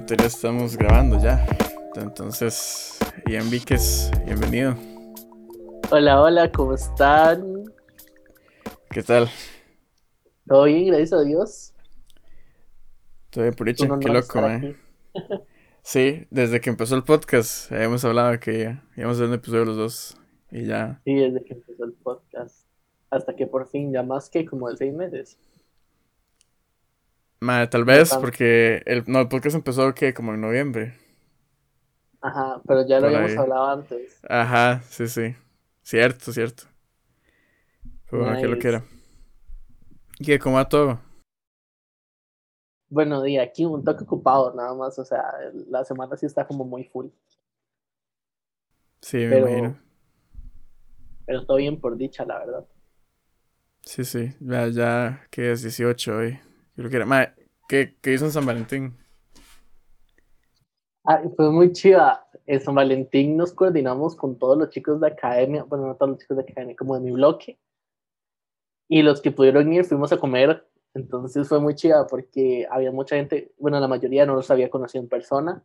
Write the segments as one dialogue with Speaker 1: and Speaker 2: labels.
Speaker 1: en teoría estamos grabando ya. Entonces, Ian Víquez, bienvenido.
Speaker 2: Hola, hola, ¿cómo están?
Speaker 1: ¿Qué tal?
Speaker 2: Todo bien, gracias a Dios.
Speaker 1: Todo bien, por dicho, qué loco, eh. Sí, desde que empezó el podcast, hemos hablado que íbamos a hacer un episodio los dos y ya.
Speaker 2: Sí, desde que empezó el podcast. Hasta que por fin, ya más que como de seis meses.
Speaker 1: Madre, tal vez, porque el, no, el podcast empezó que como en noviembre.
Speaker 2: Ajá, pero ya lo habíamos hablado antes.
Speaker 1: Ajá, sí, sí. Cierto, cierto. Pero bueno, qué lo que era. ¿Y qué, cómo va todo?
Speaker 2: Bueno, y aquí un toque ocupado nada más, o sea, la semana sí está como muy full.
Speaker 1: Sí, me imagino.
Speaker 2: Pero todo bien por dicha, la verdad.
Speaker 1: Sí, sí, ya, ya que es 18 hoy. Que era. ¿qué, ¿qué hizo en San Valentín?
Speaker 2: Fue muy chida. En San Valentín nos coordinamos con todos los chicos de academia, bueno, no todos los chicos de academia, como de mi bloque. Y los que pudieron ir fuimos a comer. Entonces fue muy chida porque había mucha gente, bueno, la mayoría no los había conocido en persona,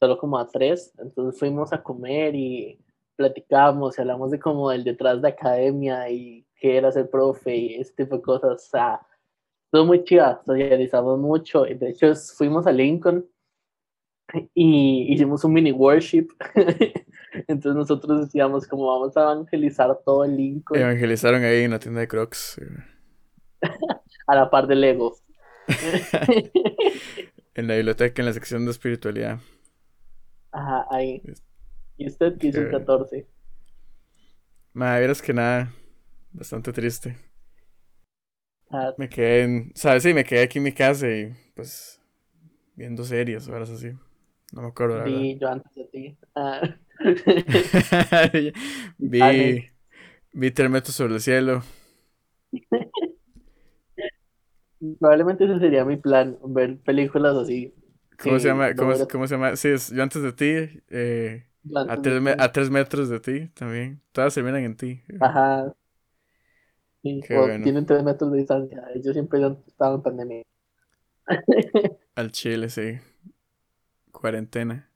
Speaker 2: solo como a tres. Entonces fuimos a comer y platicamos y hablamos de como el detrás de academia y qué era ser profe y ese tipo de cosas. O sea, estuvo muy chida, socializamos mucho. De hecho, fuimos a Lincoln y hicimos un mini worship. Entonces nosotros decíamos como vamos a evangelizar todo el Lincoln.
Speaker 1: Evangelizaron ahí en la tienda de Crocs.
Speaker 2: a la par de Lego.
Speaker 1: en la biblioteca, en la sección de espiritualidad.
Speaker 2: Ajá, ahí. ¿Y usted hizo el 14?
Speaker 1: Madre, verás que nada. Bastante triste. Ah. Me quedé en. ¿Sabes? Sí, me quedé aquí en mi casa y pues. Viendo series o horas así. No me acuerdo.
Speaker 2: Vi yo antes de ti. Ah.
Speaker 1: vi. Vi Tres metros sobre el cielo.
Speaker 2: Probablemente ese sería mi plan, ver películas así.
Speaker 1: ¿Cómo se llama? ¿Cómo, ¿Cómo, se llama? Sí, es yo antes de ti. Eh, a, tres a tres metros de ti también. Todas se miran en ti.
Speaker 2: Ajá. Sí, Tienen tres metros de distancia. Yo siempre he estado en pandemia.
Speaker 1: Al Chile, sí. Cuarentena.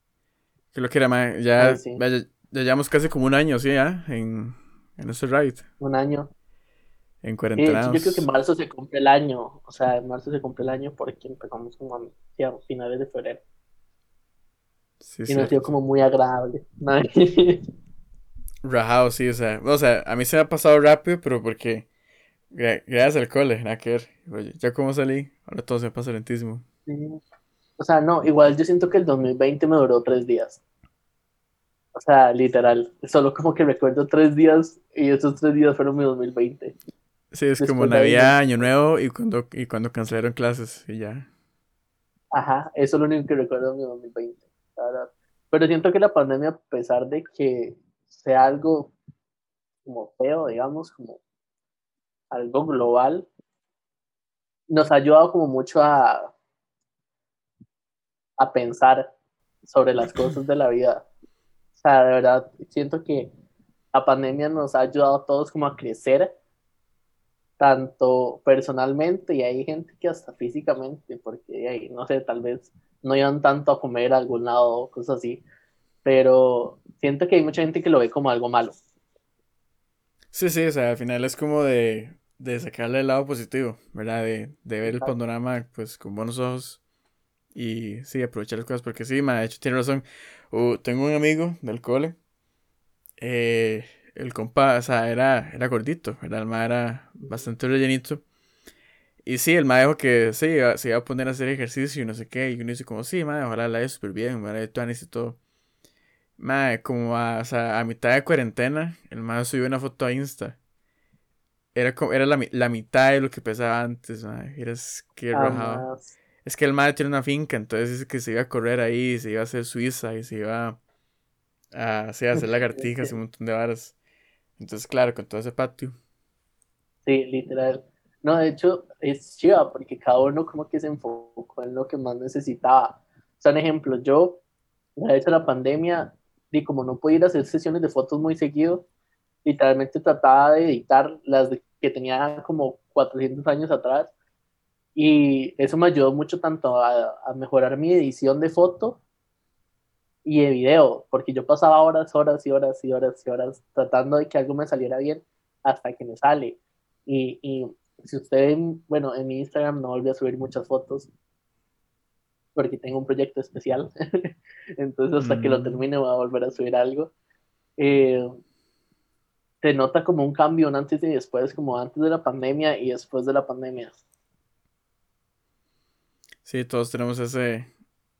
Speaker 1: Lo que era más. Ya, ya, llevamos casi como un año, sí, ¿ya? En, en ese ride.
Speaker 2: Un año.
Speaker 1: En cuarentena.
Speaker 2: yo creo que en marzo se cumple el año. O sea, en marzo se cumple el año porque empezamos como a, finales de febrero. Sí, y nos dio como muy agradable.
Speaker 1: Rajado, sí, o sea, o sea, a mí se me ha pasado rápido, pero porque gracias al cole, nada que ver. Oye, ya como salí, ahora todo se pasa lentísimo.
Speaker 2: O sea, no, igual yo siento que el 2020 me duró tres días. O sea, literal. Solo como que recuerdo tres días y esos tres días fueron mi 2020.
Speaker 1: Sí, es como Navidad, Año Nuevo y cuando, y cuando cancelaron clases y ya.
Speaker 2: Ajá, eso es lo único que recuerdo de mi 2020, Pero siento que la pandemia, a pesar de que sea algo como feo, digamos, como algo global, nos ha ayudado como mucho a, a pensar sobre las cosas de la vida. O sea, de verdad, siento que la pandemia nos ha ayudado a todos como a crecer tanto personalmente y hay gente que hasta físicamente, porque no sé, tal vez no iban tanto a comer a algún lado, cosas así, pero siento que hay mucha gente que lo ve como algo malo.
Speaker 1: Sí, sí, o sea, al final es como de, de sacarle el lado positivo, ¿verdad? De, de ver el panorama pues con buenos ojos y sí, aprovechar las cosas, porque sí, de hecho tiene razón. Uh, tengo un amigo del cole, eh, el compa, o sea, era, era gordito, ¿verdad? El ma era bastante rellenito. Y sí, el ma dijo que sí, se iba a poner a hacer ejercicio y no sé qué. Y uno dice como, sí, ma, ojalá la haya súper bien, ¿verdad? Y todo. Ma, como a, o sea, a mitad de cuarentena, el ma subió una foto a Insta. Era, como, era la, la mitad de lo que pesaba antes, ma. Era que rojado. Es que el ma tiene una finca, entonces dice que se iba a correr ahí, se iba a hacer Suiza y se iba a, a hacer lagartijas y un montón de varas. Entonces, claro, con todo ese patio.
Speaker 2: Sí, literal. No, de hecho, es chiva porque cada uno como que se enfocó en lo que más necesitaba. O sea, un ejemplo, yo, de hecho, la pandemia, y como no podía ir a hacer sesiones de fotos muy seguido, literalmente trataba de editar las que tenía como 400 años atrás Y eso me ayudó mucho tanto a, a mejorar mi edición de foto y de video, porque yo pasaba horas, horas y horas y horas y horas tratando de que algo me saliera bien hasta que me sale. Y, y si usted, bueno, en mi Instagram no volví a subir muchas fotos porque tengo un proyecto especial. Entonces, hasta que lo mm. termine, voy a volver a subir algo. Eh, se nota como un cambio, un antes y después, como antes de la pandemia y después de la pandemia.
Speaker 1: Sí, todos tenemos ese,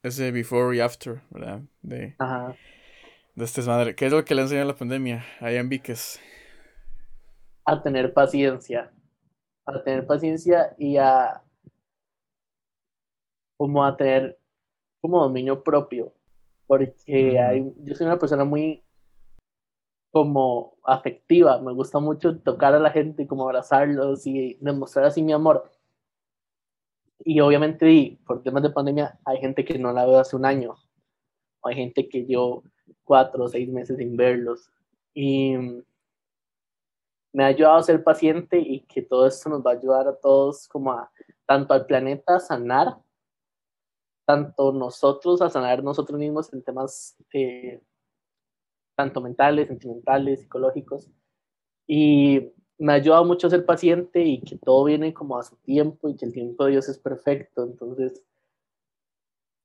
Speaker 1: ese before y after, ¿verdad? De, Ajá. de este madre. ¿Qué es lo que le enseñó la pandemia a Ian Víquez?
Speaker 2: A tener paciencia. A tener paciencia y a como a tener como dominio propio. Porque hay, yo soy una persona muy como afectiva, me gusta mucho tocar a la gente, como abrazarlos y demostrar así mi amor. Y obviamente, por temas de pandemia, hay gente que no la veo hace un año, hay gente que yo cuatro o seis meses sin verlos. Y me ha ayudado a ser paciente y que todo esto nos va a ayudar a todos como a tanto al planeta a sanar tanto nosotros a sanar nosotros mismos en temas eh, tanto mentales, sentimentales, psicológicos. Y me ha ayudado mucho a ser paciente y que todo viene como a su tiempo y que el tiempo de Dios es perfecto. Entonces,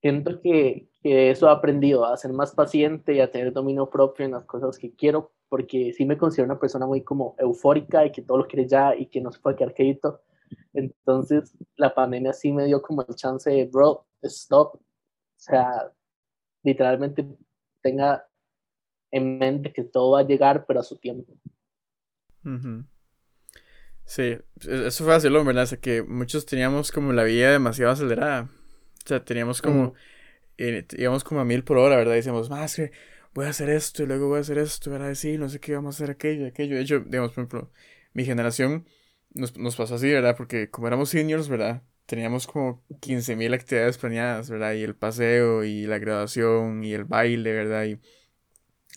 Speaker 2: siento que, que eso he aprendido, a ser más paciente y a tener dominio propio en las cosas que quiero, porque sí me considero una persona muy como eufórica y que todo lo quiere ya y que no se puede quedar quedito. Entonces, la pandemia sí me dio como el chance de, bro, stop. O sea, literalmente tenga en mente que todo va a llegar, pero a su tiempo.
Speaker 1: Sí, e-, eso fue así, ¿verdad? O que muchos teníamos como la vida demasiado acelerada. O sea, teníamos como, eh, íbamos como a mil por hora, ¿verdad? Y decíamos, más que voy a hacer esto y luego voy a hacer esto, ¿verdad? Sí, no sé qué, vamos a hacer aquello, aquello. De hecho, digamos, por ejemplo, mi generación nos, nos pasó así, ¿verdad? Porque como éramos seniors, ¿verdad? teníamos como 15.000 actividades planeadas, ¿verdad? Y el paseo y la graduación y el baile, ¿verdad? Y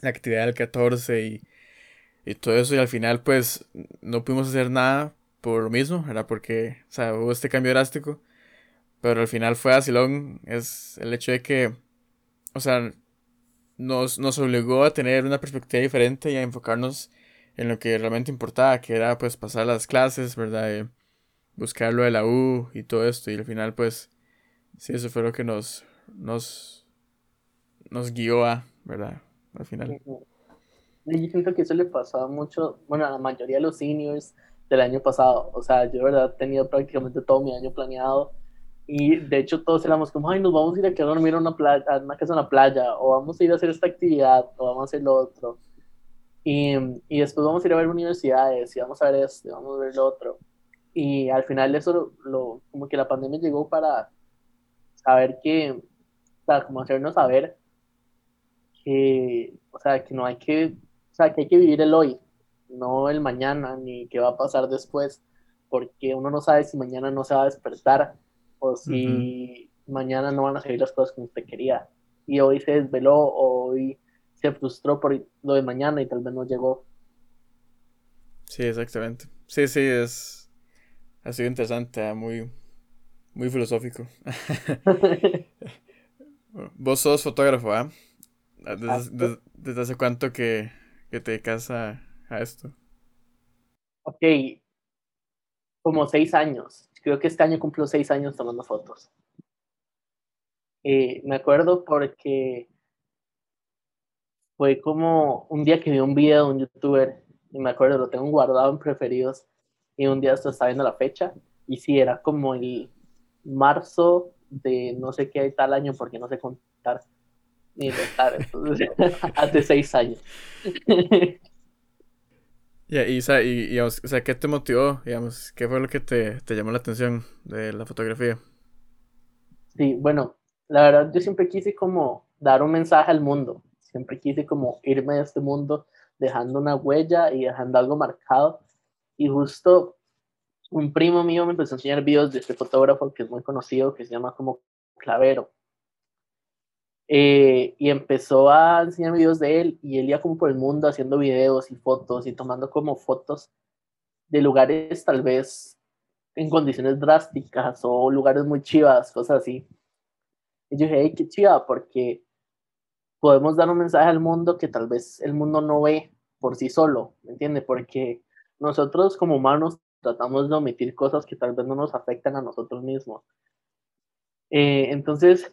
Speaker 1: la actividad del 14 y, y todo eso. Y al final pues no pudimos hacer nada por lo mismo, ¿verdad? Porque, o sea, hubo este cambio drástico. Pero al final fue así, es el hecho de que, o sea, nos, nos obligó a tener una perspectiva diferente y a enfocarnos en lo que realmente importaba, que era pues pasar las clases, ¿verdad? buscar lo de la U y todo esto. Y al final, pues, sí, eso fue lo que nos, nos, nos guió a, ¿verdad? Al final.
Speaker 2: Yo siento que eso le pasaba mucho, bueno, a la mayoría de los seniors del año pasado. O sea, yo, ¿verdad? He tenido prácticamente todo mi año planeado. Y de hecho todos éramos como, ay, nos vamos a ir a quedar a dormir a una, playa, a una casa en la playa, o vamos a ir a hacer esta actividad, o vamos a hacer lo otro. Y, y después vamos a ir a ver universidades, y vamos a ver esto, y vamos a ver lo otro. Y al final eso lo, como que la pandemia llegó para saber que, o sea, como hacernos saber que, o sea, que no hay que, o sea, que hay que vivir el hoy, no el mañana, ni qué va a pasar después, porque uno no sabe si mañana no se va a despertar o si mañana no van a salir las cosas como usted quería. Y hoy se desveló hoy se frustró por lo de mañana y tal vez no llegó.
Speaker 1: Sí, exactamente. Sí, sí, es, ha sido interesante, ah, muy, muy filosófico. Vos sos fotógrafo, ¿ah? ah ¿Desde, hace cuánto que, te dedicas a, esto?
Speaker 2: Ok, como seis años. Creo que este año cumplo seis años tomando fotos. Eh, me acuerdo porque fue como un día que vi un video de un youtuber y me acuerdo, lo tengo guardado en preferidos y un día estaba viendo la fecha y sí, era como el marzo de no sé qué tal año porque no sé contar ni contar, hace seis años.
Speaker 1: y, y, o sea, ¿qué te motivó, digamos? ¿Qué fue lo que te, te llamó la atención de la fotografía?
Speaker 2: Sí, bueno, la verdad yo siempre quise como dar un mensaje al mundo, siempre quise como irme de este mundo dejando una huella y dejando algo marcado y justo un primo mío me empezó a enseñar videos de este fotógrafo que es muy conocido, que se llama como Clavero. Eh, y empezó a enseñar videos de él y él iba como por el mundo haciendo videos y fotos y tomando como fotos de lugares tal vez en condiciones drásticas o lugares muy chivas, cosas así. Y yo dije, hey, qué chiva, porque podemos dar un mensaje al mundo que tal vez el mundo no ve por sí solo, ¿me entiende? Porque nosotros como humanos tratamos de omitir cosas que tal vez no nos afectan a nosotros mismos. Eh, entonces,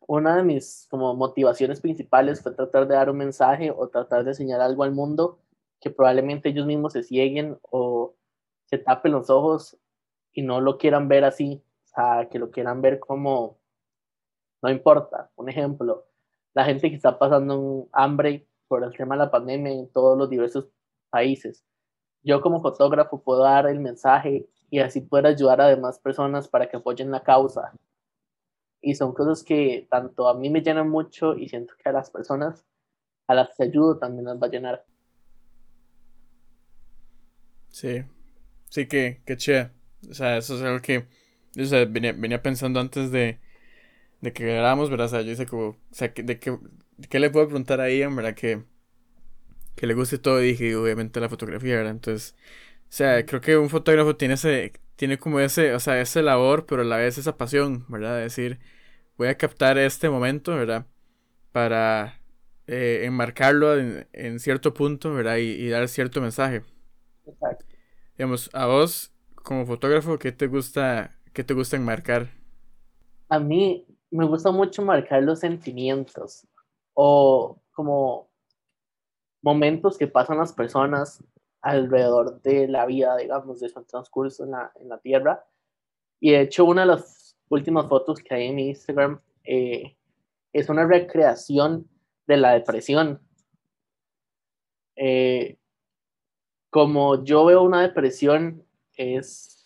Speaker 2: una de mis como motivaciones principales fue tratar de dar un mensaje o tratar de enseñar algo al mundo que probablemente ellos mismos se cieguen o se tapen los ojos y no lo quieran ver así, o sea, que lo quieran ver como, no importa. Un ejemplo, la gente que está pasando hambre por el tema de la pandemia en todos los diversos países. Yo como fotógrafo puedo dar el mensaje y así poder ayudar a demás personas para que apoyen la causa. Y son cosas que tanto a mí me llenan mucho y siento que a las personas a las que ayudo también las va a llenar.
Speaker 1: Sí, sí que, que che. O sea, eso es algo que yo venía, pensando antes de, de que grabáramos, ¿verdad? O sea, yo hice como, o sea, de, qué, qué le puedo preguntar a Ian, ¿verdad? Que, que le guste todo y dije, obviamente la fotografía, ¿verdad? Entonces, o sea, creo que un fotógrafo tiene ese, tiene como ese, o sea, ese labor, pero a la vez esa pasión, ¿verdad? De decir, voy a captar este momento, ¿verdad? Para eh, enmarcarlo en, cierto punto, ¿verdad? Y, dar cierto mensaje. Exacto. Digamos, a vos, como fotógrafo, ¿qué te gusta, qué te gusta enmarcar?
Speaker 2: A mí me gusta mucho marcar los sentimientos o como momentos que pasan las personas alrededor de la vida, digamos, de su transcurso en la, en la Tierra. Y de hecho, una de las últimas fotos que hay en mi Instagram eh, es una recreación de la depresión. Eh, como yo veo una depresión, es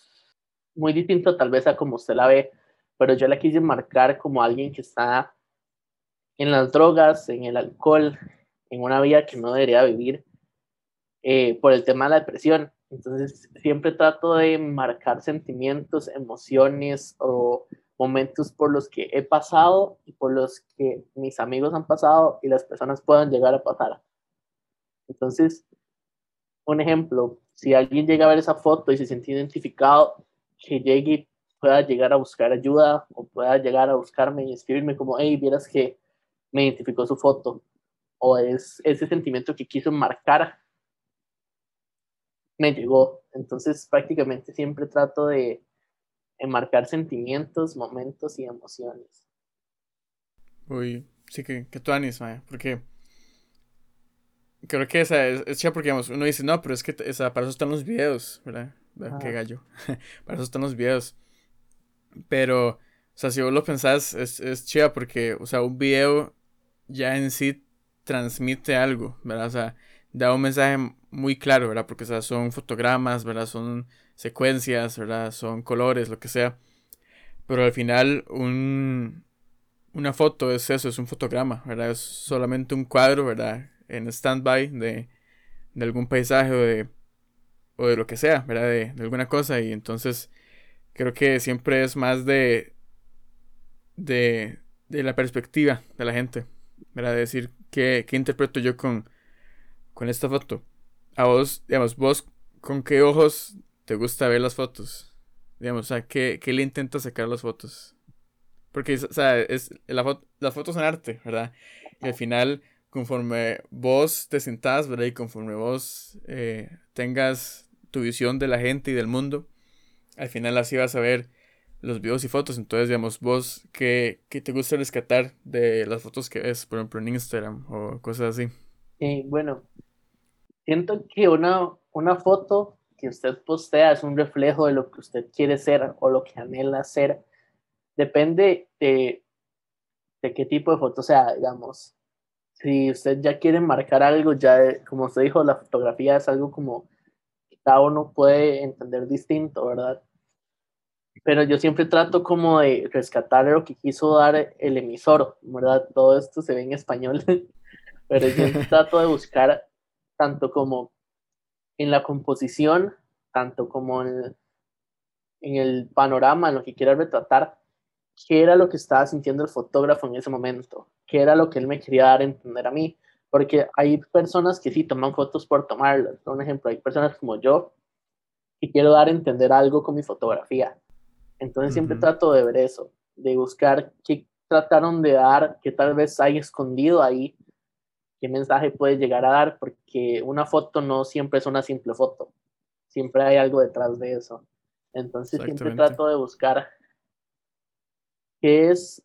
Speaker 2: muy distinto tal vez a como usted la ve, pero yo la quise marcar como alguien que está en las drogas, en el alcohol, en una vida que no debería vivir eh, por el tema de la depresión. Entonces siempre trato de marcar sentimientos, emociones o momentos por los que he pasado y por los que mis amigos han pasado y las personas puedan llegar a pasar. Entonces, un ejemplo, si alguien llega a ver esa foto y se siente identificado, que llegue pueda llegar a buscar ayuda o pueda llegar a buscarme y escribirme como, hey, vieras que me identificó su foto. O es ese sentimiento que quiso marcar, me llegó. Entonces prácticamente siempre trato de enmarcar sentimientos, momentos y emociones.
Speaker 1: Uy, sí que, que tú anís, porque creo que esa es, es porque uno dice, no, pero es que esa, para eso están los videos, ¿verdad? Qué gallo. para eso están los videos. Pero, o sea, si vos lo pensás, es, es chida porque, o sea, un video ya en sí transmite algo, ¿verdad? O sea, da un mensaje muy claro, ¿verdad? Porque, o sea, son fotogramas, ¿verdad? Son secuencias, ¿verdad? Son colores, lo que sea. Pero al final, un, una foto es eso, es un fotograma, ¿verdad? Es solamente un cuadro, ¿verdad? En stand-by de, de algún paisaje o de, o de lo que sea, ¿verdad? De, de alguna cosa. Y entonces, creo que siempre es más de, de, de la perspectiva de la gente, ¿verdad? De decir, ¿qué, qué interpreto yo con, con esta foto? A vos, digamos, vos, ¿con qué ojos te gusta ver las fotos? Digamos, o sea, ¿qué, qué le intenta sacar las fotos? Porque, o sea, es, la foto, las fotos son arte, ¿verdad? Y al final, conforme vos te sentás, ¿verdad? Y conforme vos eh, tengas tu visión de la gente y del mundo, al final así vas a ver los videos y fotos. Entonces, digamos, vos, ¿qué, qué te gusta rescatar de las fotos que ves, por ejemplo, en Instagram o cosas así?
Speaker 2: Eh, bueno, siento que una, una foto que usted postea es un reflejo de lo que usted quiere ser o lo que anhela ser. Depende de, de qué tipo de foto sea, digamos. Si usted ya quiere marcar algo, ya, como usted dijo, la fotografía es algo como cada uno puede entender distinto, ¿verdad? Pero yo siempre trato como de rescatar lo que quiso dar el emisor, ¿verdad? Todo esto se ve en español, pero yo trato de buscar tanto como en la composición, tanto como en, en el panorama, en lo que quiera retratar, qué era lo que estaba sintiendo el fotógrafo en ese momento, qué era lo que él me quería dar a entender a mí, porque hay personas que sí toman fotos por tomarlas. Por ejemplo, hay personas como yo y quiero dar a entender algo con mi fotografía. Entonces siempre trato de ver eso, de buscar qué trataron de dar, qué tal vez hay escondido ahí, qué mensaje puede llegar a dar, porque una foto no siempre es una simple foto, siempre hay algo detrás de eso. Entonces siempre trato de buscar qué es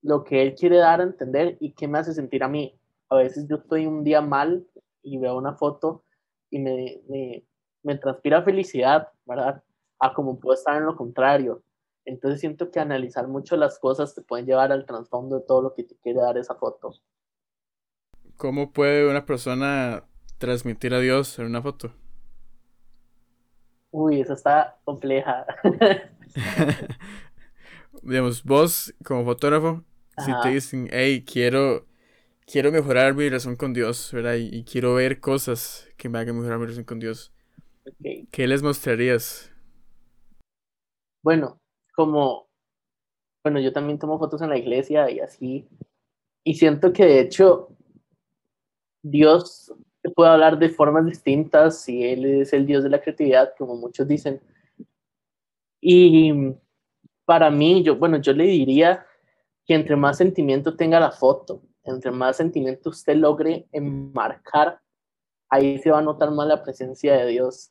Speaker 2: lo que él quiere dar a entender y qué me hace sentir a mí. A veces yo estoy un día mal y veo una foto y me, me, me transpira felicidad, ¿verdad? A como puedo estar en lo contrario. Entonces siento que analizar mucho las cosas te pueden llevar al trasfondo de todo lo que te quiere dar esa foto.
Speaker 1: ¿Cómo puede una persona transmitir a Dios en una foto?
Speaker 2: Uy, eso está compleja.
Speaker 1: Digamos, vos como fotógrafo, si te dicen, hey, quiero, quiero mejorar mi relación con Dios, ¿verdad? Y, quiero ver cosas que me hagan mejorar mi relación con Dios. ¿Qué les mostrarías?
Speaker 2: Bueno, como, bueno, yo también tomo fotos en la iglesia y así, y siento que de hecho Dios puede hablar de formas distintas y Él es el Dios de la creatividad, como muchos dicen. Y para mí, yo, bueno, yo le diría que entre más sentimiento tenga la foto, entre más sentimiento usted logre enmarcar, ahí se va a notar más la presencia de Dios.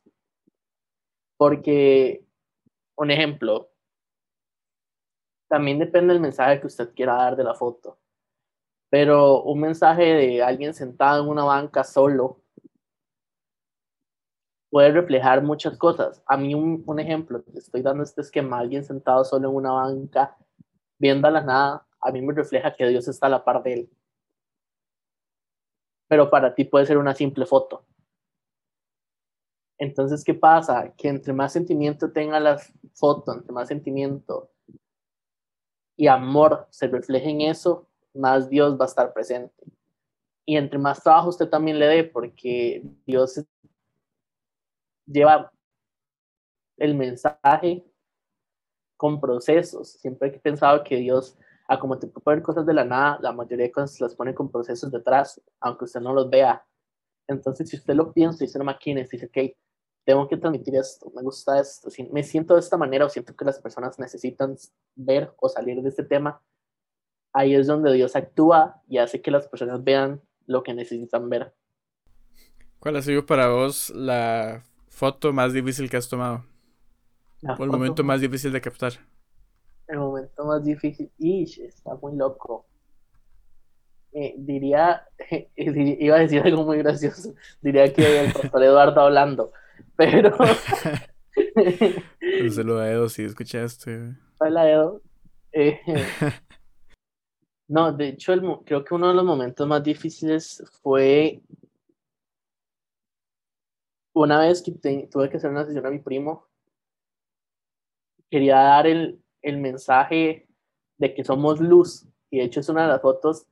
Speaker 2: Porque, un ejemplo, también depende del mensaje que usted quiera dar de la foto. Pero un mensaje de alguien sentado en una banca solo puede reflejar muchas cosas. A mí un, ejemplo, te estoy dando este esquema, alguien sentado solo en una banca, viendo a la nada, a mí me refleja que Dios está a la par de él. Pero para ti puede ser una simple foto. Entonces, ¿qué pasa? Que entre más sentimiento tenga la foto, entre más sentimiento y amor se refleje en eso, más Dios va a estar presente. Y entre más trabajo usted también le dé, porque Dios lleva el mensaje con procesos. Siempre he pensado que Dios, a como te puede poner cosas de la nada, la mayoría de cosas las pone con procesos detrás, aunque usted no los vea. Entonces, si usted lo piensa y se lo maquina y dice, ok, tengo que transmitir esto, me gusta esto, me siento de esta manera o siento que las personas necesitan ver o salir de este tema, ahí es donde Dios actúa y hace que las personas vean lo que necesitan ver.
Speaker 1: ¿Cuál ha sido para vos la foto más difícil que has tomado? o el momento más difícil de captar.
Speaker 2: El momento más difícil, Ish, está muy loco. Eh, diría, iba a decir algo muy gracioso, diría que el pastor Eduardo hablando, pero...
Speaker 1: Un saludo a Edo si escuchaste.
Speaker 2: Hola Edo. Eh, no, de hecho creo que uno de los momentos más difíciles fue una vez que tuve que hacer una sesión a mi primo. Quería dar el, el mensaje de que somos luz. Y de hecho es una de las fotos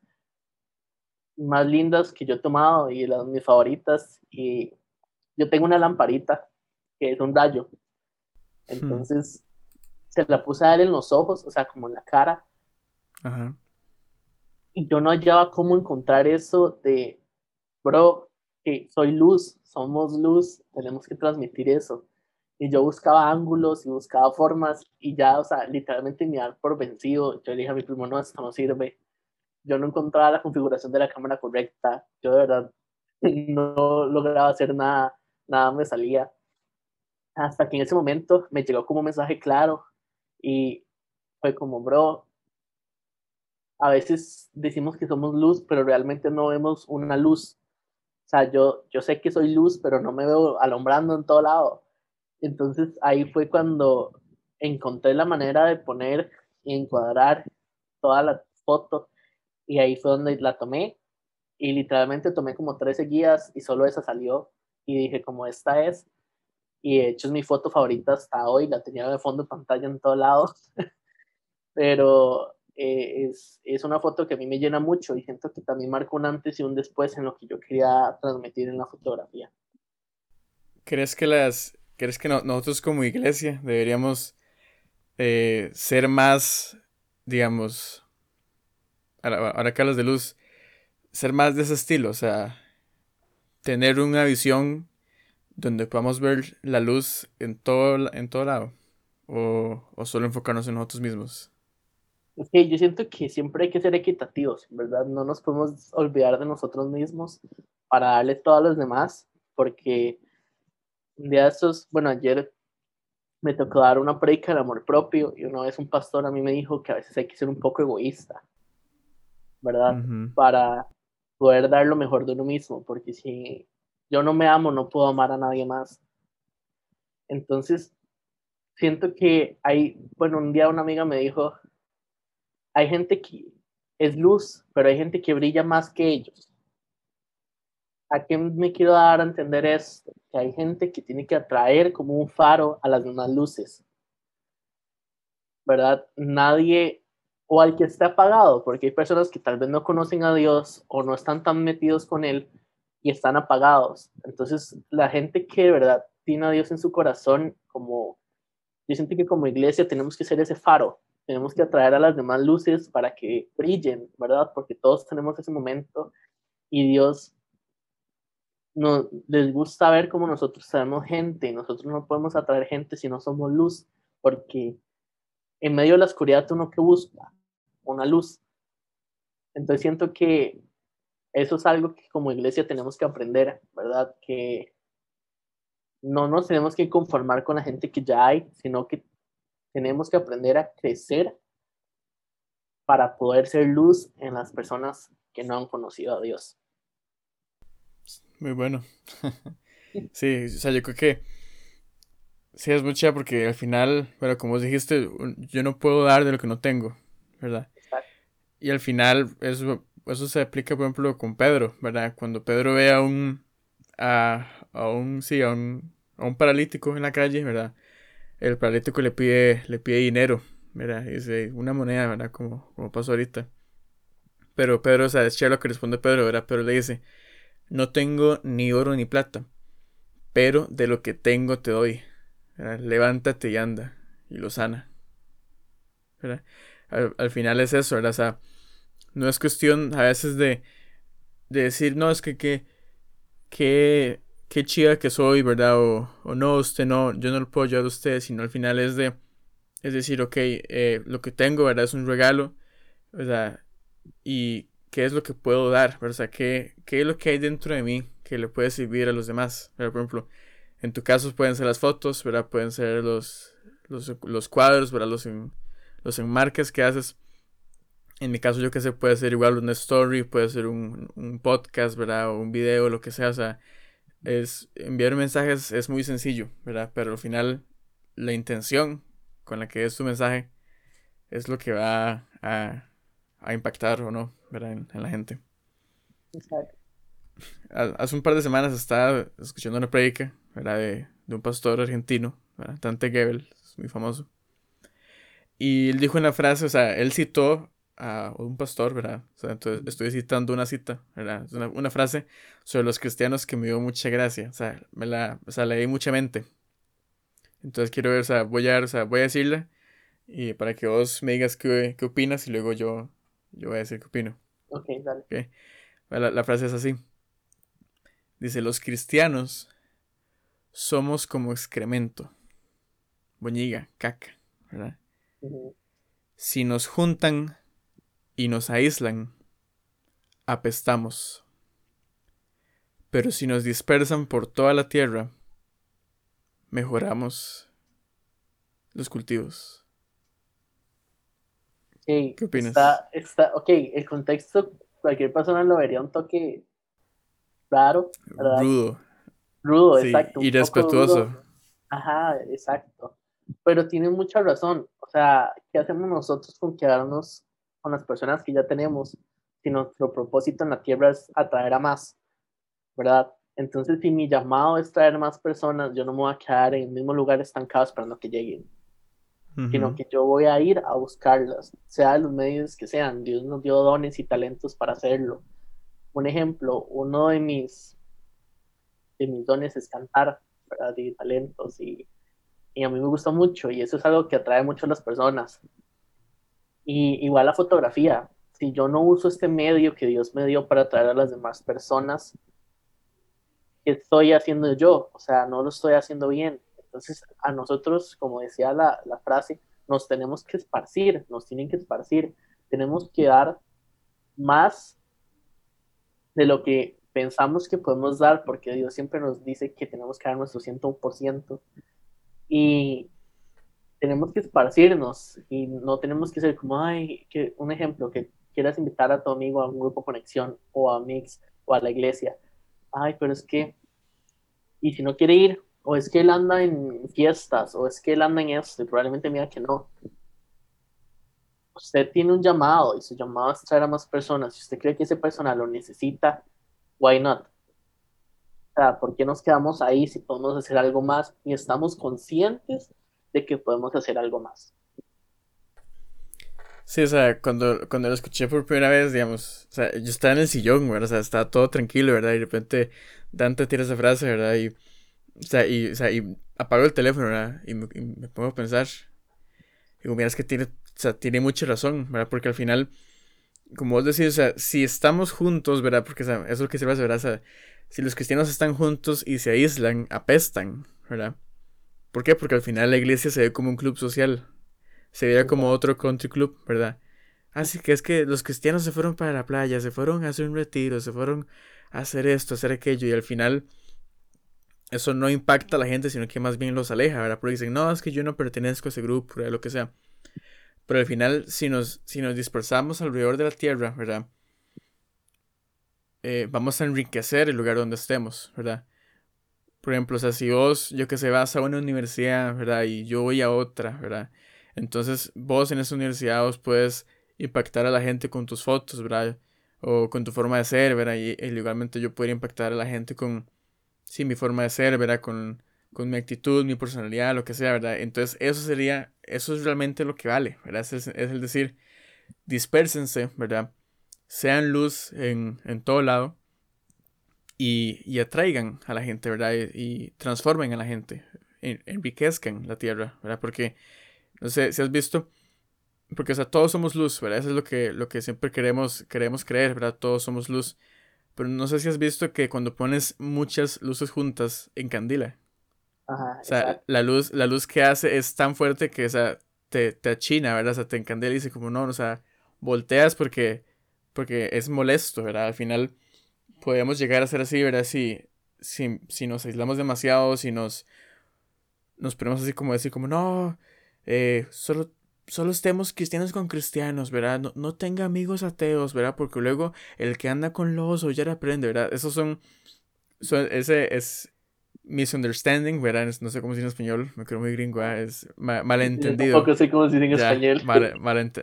Speaker 2: más lindas que yo he tomado y las mis favoritas. Y yo tengo una lamparita que es un rayo. Hmm. Entonces se la puse a él en los ojos, o sea, como en la cara. Y yo no hallaba cómo encontrar eso de, bro, que soy luz, somos luz, tenemos que transmitir eso. Y yo buscaba ángulos y buscaba formas y ya, o sea, literalmente me dar por vencido. Yo le dije a mi primo, no, esto no sirve. Yo no encontraba la configuración de la cámara correcta. Yo de verdad no lograba hacer nada, nada me salía. Hasta que en ese momento me llegó como un mensaje claro y fue como, bro, a veces decimos que somos luz, pero realmente no vemos una luz. O sea, yo, yo sé que soy luz, pero no me veo alumbrando en todo lado. Entonces ahí fue cuando encontré la manera de poner y encuadrar toda la foto y ahí fue donde la tomé y literalmente tomé como 13 guías y solo esa salió y dije como esta es y de hecho es mi foto favorita hasta hoy, la tenía de fondo de pantalla en todos lados, pero eh, es, es, una foto que a mí me llena mucho y siento que también marca un antes y un después en lo que yo quería transmitir en la fotografía.
Speaker 1: ¿Crees que las, crees que nosotros como iglesia deberíamos eh, ser más, digamos, ahora que hablas de luz, ser más de ese estilo, o sea, tener una visión donde podamos ver la luz en todo, en todo lado? ¿O, o solo enfocarnos en nosotros mismos?
Speaker 2: Que yo siento que siempre hay que ser equitativos, ¿verdad? No nos podemos olvidar de nosotros mismos para darle todo a los demás, porque un día de estos, bueno, ayer me tocó dar una predica de amor propio y una vez un pastor a mí me dijo que a veces hay que ser un poco egoísta, ¿verdad? Para poder dar lo mejor de uno mismo, porque si yo no me amo, no puedo amar a nadie más. Entonces, siento que hay, bueno, un día una amiga me dijo, hay gente que es luz, pero hay gente que brilla más que ellos. ¿A qué me quiero dar a entender esto? Que hay gente que tiene que atraer como un faro a las demás luces. ¿Verdad? Nadie, o al que esté apagado, porque hay personas que tal vez no conocen a Dios o no están tan metidos con Él y están apagados. Entonces, la gente que de verdad tiene a Dios en su corazón, como yo siento que como iglesia tenemos que ser ese faro, tenemos que atraer a las demás luces para que brillen, ¿verdad? Porque todos tenemos ese momento y Dios no les gusta ver cómo nosotros sabemos gente, nosotros no podemos atraer gente si no somos luz, porque en medio de la oscuridad uno que busca una luz. Entonces siento que eso es algo que como iglesia tenemos que aprender, ¿verdad? Que no nos tenemos que conformar con la gente que ya hay, sino que tenemos que aprender a crecer para poder ser luz en las personas que no han conocido a Dios.
Speaker 1: Muy bueno. sí, o sea, yo creo que sí es mucha porque al final, pero como dijiste, yo no puedo dar de lo que no tengo, ¿verdad? Y al final eso, eso se aplica, por ejemplo, con Pedro, ¿verdad? Cuando Pedro ve a un, a, a un, sí, a un, a un paralítico en la calle, ¿verdad? el paralítico le pide, le pide dinero, ¿verdad? Dice, una moneda, ¿verdad? Como, como pasó ahorita. Pero Pedro, o sea, es lo que responde Pedro, ¿verdad? Pero le dice, no tengo ni oro ni plata, pero de lo que tengo te doy. Levántate y anda. Y lo sana. ¿verdad? Al, final es eso, ¿verdad? O sea, no es cuestión a veces de, de decir, no, es que, que, que qué chida que soy, ¿verdad? O, o, no, usted no, yo no lo puedo ayudar a usted, sino al final es de, es decir, ok, eh, lo que tengo, ¿verdad? Es un regalo, ¿verdad? Y qué es lo que puedo dar, ¿verdad? ¿qué, qué es lo que hay dentro de mí que le puede servir a los demás. Por ejemplo, en tu caso pueden ser las fotos, ¿verdad? Pueden ser los, los, los cuadros, ¿verdad? Los, en, los enmarques que haces. En mi caso, yo que sé, puede ser igual una story, puede ser un, un podcast, ¿verdad? O un video, lo que sea, o sea es enviar mensajes es muy sencillo, ¿verdad? Pero al final la intención con la que es tu mensaje es lo que va a, a impactar o no, ¿verdad? En, la gente. Exacto. Hace un par de semanas estaba escuchando una predica, ¿verdad? De, de un pastor argentino, ¿verdad? Dante Gebel, es muy famoso. Y él dijo una frase, o sea, él citó a un pastor, ¿verdad? O sea, entonces estoy citando una cita, ¿verdad? Una, una, frase sobre los cristianos que me dio mucha gracia, o sea, me la, o sea, leí mucha mente. Entonces quiero ver, o sea, voy a, o sea, voy a decirla y para que vos me digas qué, qué opinas y luego yo, yo voy a decir qué opino.
Speaker 2: Ok, dale.
Speaker 1: Okay. La, la frase es así. Dice, los cristianos somos como excremento, boñiga, caca, ¿verdad? Si nos juntan y nos aíslan, apestamos. Pero si nos dispersan por toda la tierra, mejoramos los cultivos.
Speaker 2: ¿Qué opinas? Está, está, ok, el contexto, cualquier persona lo vería un toque raro.
Speaker 1: Rudo.
Speaker 2: Rudo, exacto.
Speaker 1: Y respetuoso.
Speaker 2: Ajá, exacto. Pero tiene mucha razón. O sea, ¿qué hacemos nosotros con quedarnos con las personas que ya tenemos, si nuestro propósito en la tierra es atraer a más, ¿verdad? Entonces, si mi llamado es traer más personas, yo no me voy a quedar en el mismo lugar estancado esperando que lleguen, sino que yo voy a ir a buscarlas, sea de los medios que sean. Dios nos dio dones y talentos para hacerlo. Un ejemplo, uno de mis, de mis dones es cantar, ¿verdad? Y talentos, y, y a mí me gusta mucho, y eso es algo que atrae mucho a las personas. Y igual la fotografía. Si yo no uso este medio que Dios me dio para atraer a las demás personas, ¿qué estoy haciendo yo? O sea, no lo estoy haciendo bien. Entonces, a nosotros, como decía la, la frase, nos tenemos que esparcir, nos tienen que esparcir, tenemos que dar más de lo que pensamos que podemos dar, porque Dios siempre nos dice que tenemos que dar nuestro 100%. Y tenemos que esparcirnos y no tenemos que ser como, ay, que un ejemplo, que quieras invitar a tu amigo a un grupo conexión o a Mix o a la iglesia. Ay, pero es que, y si no quiere ir, o es que él anda en fiestas, o es que él anda en esto, y probablemente mira que no. Usted tiene un llamado y su llamado es traer a más personas. Si usted cree que esa persona lo necesita, why not? O sea, ¿por qué nos quedamos ahí si podemos hacer algo más y estamos conscientes de que podemos hacer algo más.
Speaker 1: Sí, o sea, cuando, cuando lo escuché por primera vez, digamos, o sea, yo estaba en el sillón, ¿verdad? O sea, estaba todo tranquilo, ¿verdad? Y de repente Dante tira esa frase, ¿verdad? Y, o sea, y, o sea, y apago el teléfono, ¿verdad? Y me, pongo a pensar. Digo, mira, es que tiene, o sea, tiene mucha razón, ¿verdad? Porque al final, como vos decís, o sea, si estamos juntos, ¿verdad? Porque o sea, eso es lo que se a ¿verdad? O sea, si los cristianos están juntos y se aíslan, apestan, ¿verdad? ¿Por qué? Porque al final la iglesia se ve como un club social. Se ve como otro country club, ¿verdad? Así que es que los cristianos se fueron para la playa, se fueron a hacer un retiro, se fueron a hacer esto, a hacer aquello, y al final eso no impacta a la gente, sino que más bien los aleja, ¿verdad? Porque dicen, no, es que yo no pertenezco a ese grupo, ¿verdad? lo que sea. Pero al final, si nos, si nos dispersamos alrededor de la tierra, ¿verdad? Eh, vamos a enriquecer el lugar donde estemos, ¿verdad? Por ejemplo, o sea, si vos, yo que sé, vas a una universidad, ¿verdad? Y yo voy a otra, ¿verdad? Entonces, vos en esa universidad vos puedes impactar a la gente con tus fotos, ¿verdad? O con tu forma de ser, ¿verdad? Y, igualmente yo podría impactar a la gente con, sí, mi forma de ser, ¿verdad? Con, con mi actitud, mi personalidad, lo que sea, ¿verdad? Entonces, eso sería, eso es realmente lo que vale, ¿verdad? Es, es el decir, dispersense, ¿verdad? Sean luz en, en todo lado y, atraigan a la gente, ¿verdad? Y, transformen a la gente, enriquezcan la tierra, ¿verdad? Porque, no sé si has visto, porque, o sea, todos somos luz, ¿verdad? Eso es lo que, lo que siempre queremos, queremos creer, ¿verdad? Todos somos luz. Pero no sé si has visto que cuando pones muchas luces juntas, encandila. Ajá, o sea, la luz, la luz que hace es tan fuerte que, o sea, te, te achina, ¿verdad? O sea, te encandila y dice como, no, o sea, volteas porque, porque es molesto, ¿verdad? Al final podemos llegar a ser así, ¿verdad? Si, si, si nos aislamos demasiado, si nos, nos ponemos así como decir, como, no, eh, solo, solo estemos cristianos con cristianos, ¿verdad? No, no, tenga amigos ateos, ¿verdad? Porque luego el que anda con los ya aprende, ¿verdad? Esos son, son ese es misunderstanding, ¿verdad? No sé cómo decir en español, me creo muy gringo, ¿verdad? es malentendido.
Speaker 2: Tampoco sé cómo decir en español.
Speaker 1: Mal,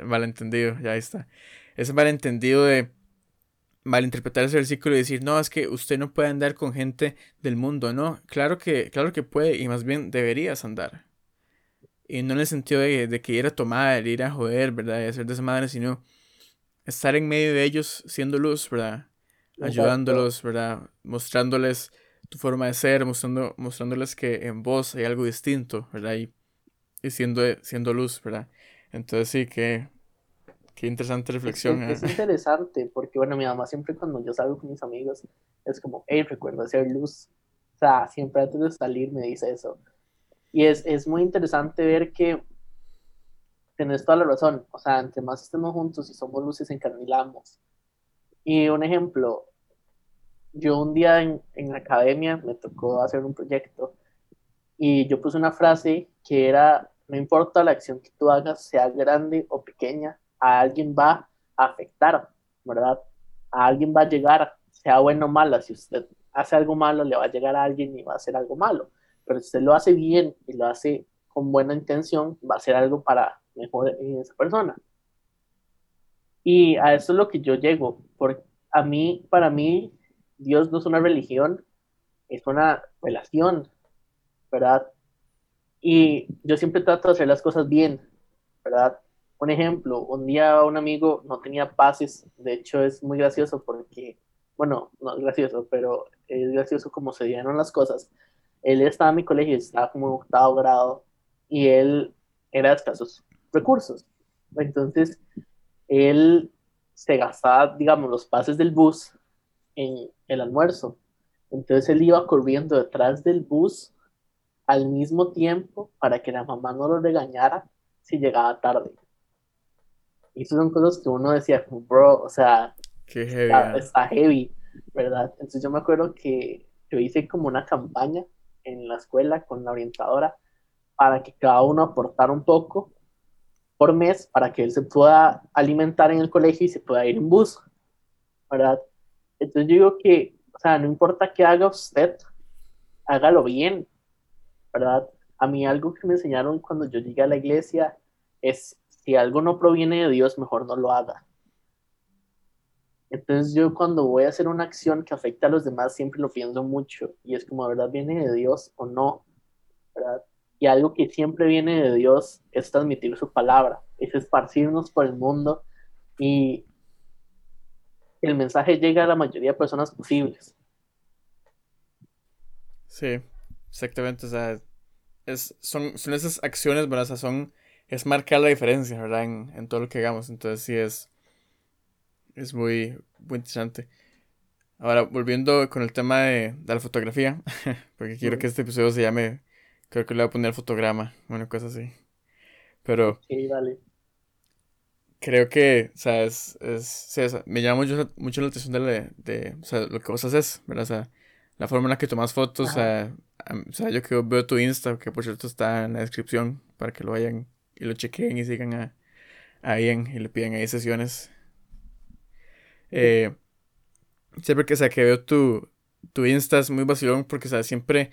Speaker 1: malentendido, ya está. Ese malentendido de malinterpretar ese versículo y decir, no, es que usted no puede andar con gente del mundo, no, claro que, claro que puede y más bien deberías andar. Y no en el sentido de, que ir a tomar, ir a joder, ¿verdad? Y hacer de esa madre, sino estar en medio de ellos siendo luz, ¿verdad? Ayudándolos, ¿verdad? Mostrándoles tu forma de ser, mostrando, mostrándoles que en vos hay algo distinto, ¿verdad? Y, y siendo, siendo luz, ¿verdad? Entonces sí que Qué interesante reflexión.
Speaker 2: Es, es, interesante, porque bueno, mi mamá siempre cuando yo salgo con mis amigos es como, hey, recuerda hacer luz. O sea, siempre antes de salir me dice eso. Y es, es muy interesante ver que tenés toda la razón. O sea, entre más estemos juntos y somos luces, encarnilamos. Y un ejemplo, yo un día en, en academia me tocó hacer un proyecto y yo puse una frase que era, no importa la acción que tú hagas, sea grande o pequeña, a alguien va a afectar, ¿verdad? A alguien va a llegar, sea bueno o malo, si usted hace algo malo, le va a llegar a alguien y va a hacer algo malo, pero si usted lo hace bien y lo hace con buena intención, va a ser algo para mejor esa persona. Y a eso es lo que yo llego, porque a mí, para mí, Dios no es una religión, es una relación, ¿verdad? Y yo siempre trato de hacer las cosas bien, ¿verdad? Un ejemplo, un día un amigo no tenía pases, de hecho es muy gracioso porque, bueno, no es gracioso, pero es gracioso como se dieron las cosas. Él estaba en mi colegio, estaba como en octavo grado y él era de escasos recursos. Entonces, él se gastaba, digamos, los pases del bus en el almuerzo. Entonces él iba corriendo detrás del bus al mismo tiempo para que la mamá no lo regañara si llegaba tarde. Y eso son cosas que uno decía, bro, o sea, está, heavy, ¿verdad? Entonces yo me acuerdo que yo hice como una campaña en la escuela con la orientadora para que cada uno aportara un poco por mes para que él se pueda alimentar en el colegio y se pueda ir en bus, ¿verdad? Entonces yo digo que, o sea, no importa qué haga usted, hágalo bien, ¿verdad? A mí algo que me enseñaron cuando yo llegué a la iglesia es, si algo no proviene de Dios, mejor no lo haga. Entonces yo cuando voy a hacer una acción que afecta a los demás, siempre lo pienso mucho y es como, ¿verdad? ¿Viene de Dios o no? Y algo que siempre viene de Dios es transmitir su palabra, es esparcirnos por el mundo y el mensaje llega a la mayoría de personas posibles.
Speaker 1: Sí, exactamente, o sea, es, son, son esas acciones, ¿verdad? Son, es marcar la diferencia, ¿verdad? En, en, todo lo que hagamos, entonces sí es, es muy, muy interesante. Ahora, volviendo con el tema de, de la fotografía, porque quiero que este episodio se llame, creo que le voy a poner fotograma, bueno, cosas así. Pero...
Speaker 2: Sí, dale.
Speaker 1: Creo que, o sea, es, es, me llama mucho, mucho la atención de, de, o sea, lo que vos haces, ¿verdad? O sea, la forma en la que tomas fotos, o sea, o sea, yo que veo tu Insta, que por cierto está en la descripción para que lo vayan y lo chequen y sigan a, a y le piden ahí sesiones. Eh, siempre que, veo tu, tu Insta es muy vacilón porque, siempre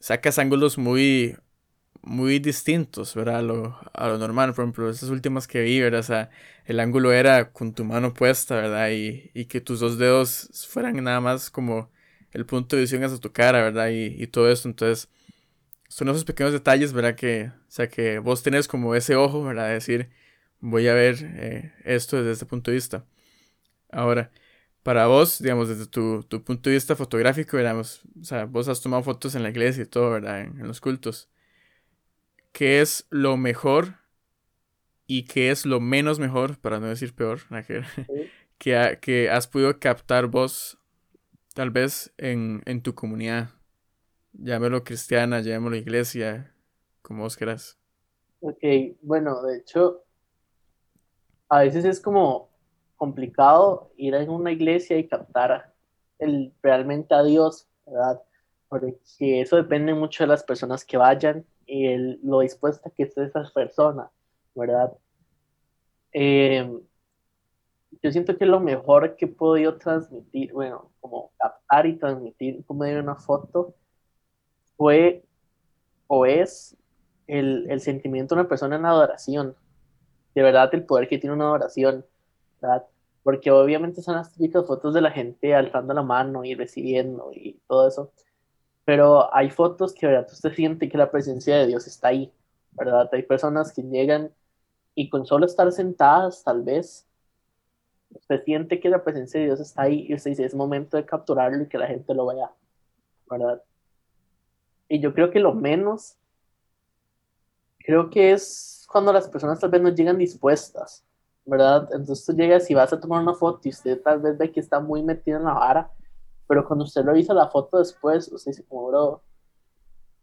Speaker 1: sacas ángulos muy, muy distintos, ¿verdad? A lo, a lo normal, por ejemplo, esas últimas que vi, ¿verdad? El ángulo era con tu mano puesta, ¿verdad? Y, que tus dos dedos fueran nada más como el punto de visión hacia tu cara, ¿verdad? Y, y todo eso, entonces, son esos pequeños detalles, ¿verdad? Que, o sea, que vos tenés como ese ojo, ¿verdad? De decir, voy a ver eh, esto desde este punto de vista. Ahora, para vos, digamos, desde tu, tu punto de vista fotográfico, digamos, o sea, vos has tomado fotos en la iglesia y todo, ¿verdad? En, los cultos. ¿Qué es lo mejor y qué es lo menos mejor, para no decir peor, que, que has podido captar vos tal vez en, en tu comunidad. Llámelo cristiana, llámelo iglesia, como vos quieras.
Speaker 2: Ok, bueno, de hecho, a veces es como complicado ir a una iglesia y captar el, realmente a Dios, ¿verdad? Porque eso depende mucho de las personas que vayan y el, lo dispuesta que esté esa persona, ¿verdad? Eh, yo siento que lo mejor que he podido transmitir, bueno, como captar y transmitir como de una foto, fue o es el, el, sentimiento de una persona en adoración. De verdad, el poder que tiene una adoración, ¿verdad? Porque obviamente son las típicas fotos de la gente alzando la mano y recibiendo y todo eso. Pero hay fotos que, ¿verdad? Usted siente que la presencia de Dios está ahí, ¿verdad? Hay personas que llegan y con solo estar sentadas, tal vez, usted siente que la presencia de Dios está ahí y usted dice, es momento de capturarlo y que la gente lo vea, ¿verdad? Y yo creo que lo menos, creo que es cuando las personas tal vez no llegan dispuestas, ¿verdad? Entonces tú llegas y vas a tomar una foto y usted tal vez ve que está muy metido en la vara, pero cuando usted revisa la foto después, usted dice como, bro,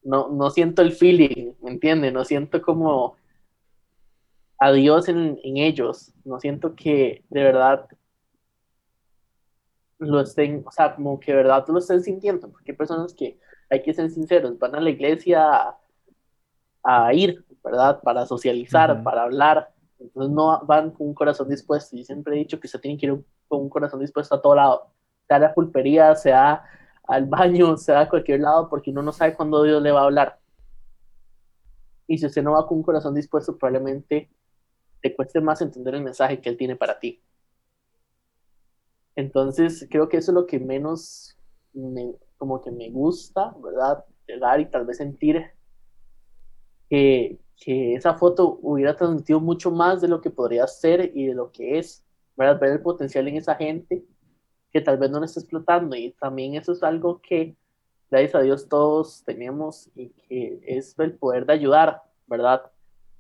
Speaker 2: no, no siento el feeling, ¿me entiende? No siento como a Dios en, ellos. No siento que de verdad lo estén, o sea, como que de verdad lo estén sintiendo, porque hay personas que, hay que ser sinceros, van a la iglesia a, ir, ¿verdad? Para socializar, para hablar, entonces no van con un corazón dispuesto. Y siempre he dicho que se tiene que ir con un corazón dispuesto a todo lado, sea a la pulpería, sea al baño, sea a cualquier lado, porque uno no sabe cuándo Dios le va a hablar. Y si usted no va con un corazón dispuesto, probablemente te cueste más entender el mensaje que él tiene para ti. Entonces, creo que eso es lo que menos me, como que me gusta, ¿verdad? Llegar y tal vez sentir que, que esa foto hubiera transmitido mucho más de lo que podría ser y de lo que es, ¿verdad? Ver el potencial en esa gente que tal vez no le está explotando y también eso es algo que, gracias a Dios, todos tenemos y que es el poder de ayudar, ¿verdad?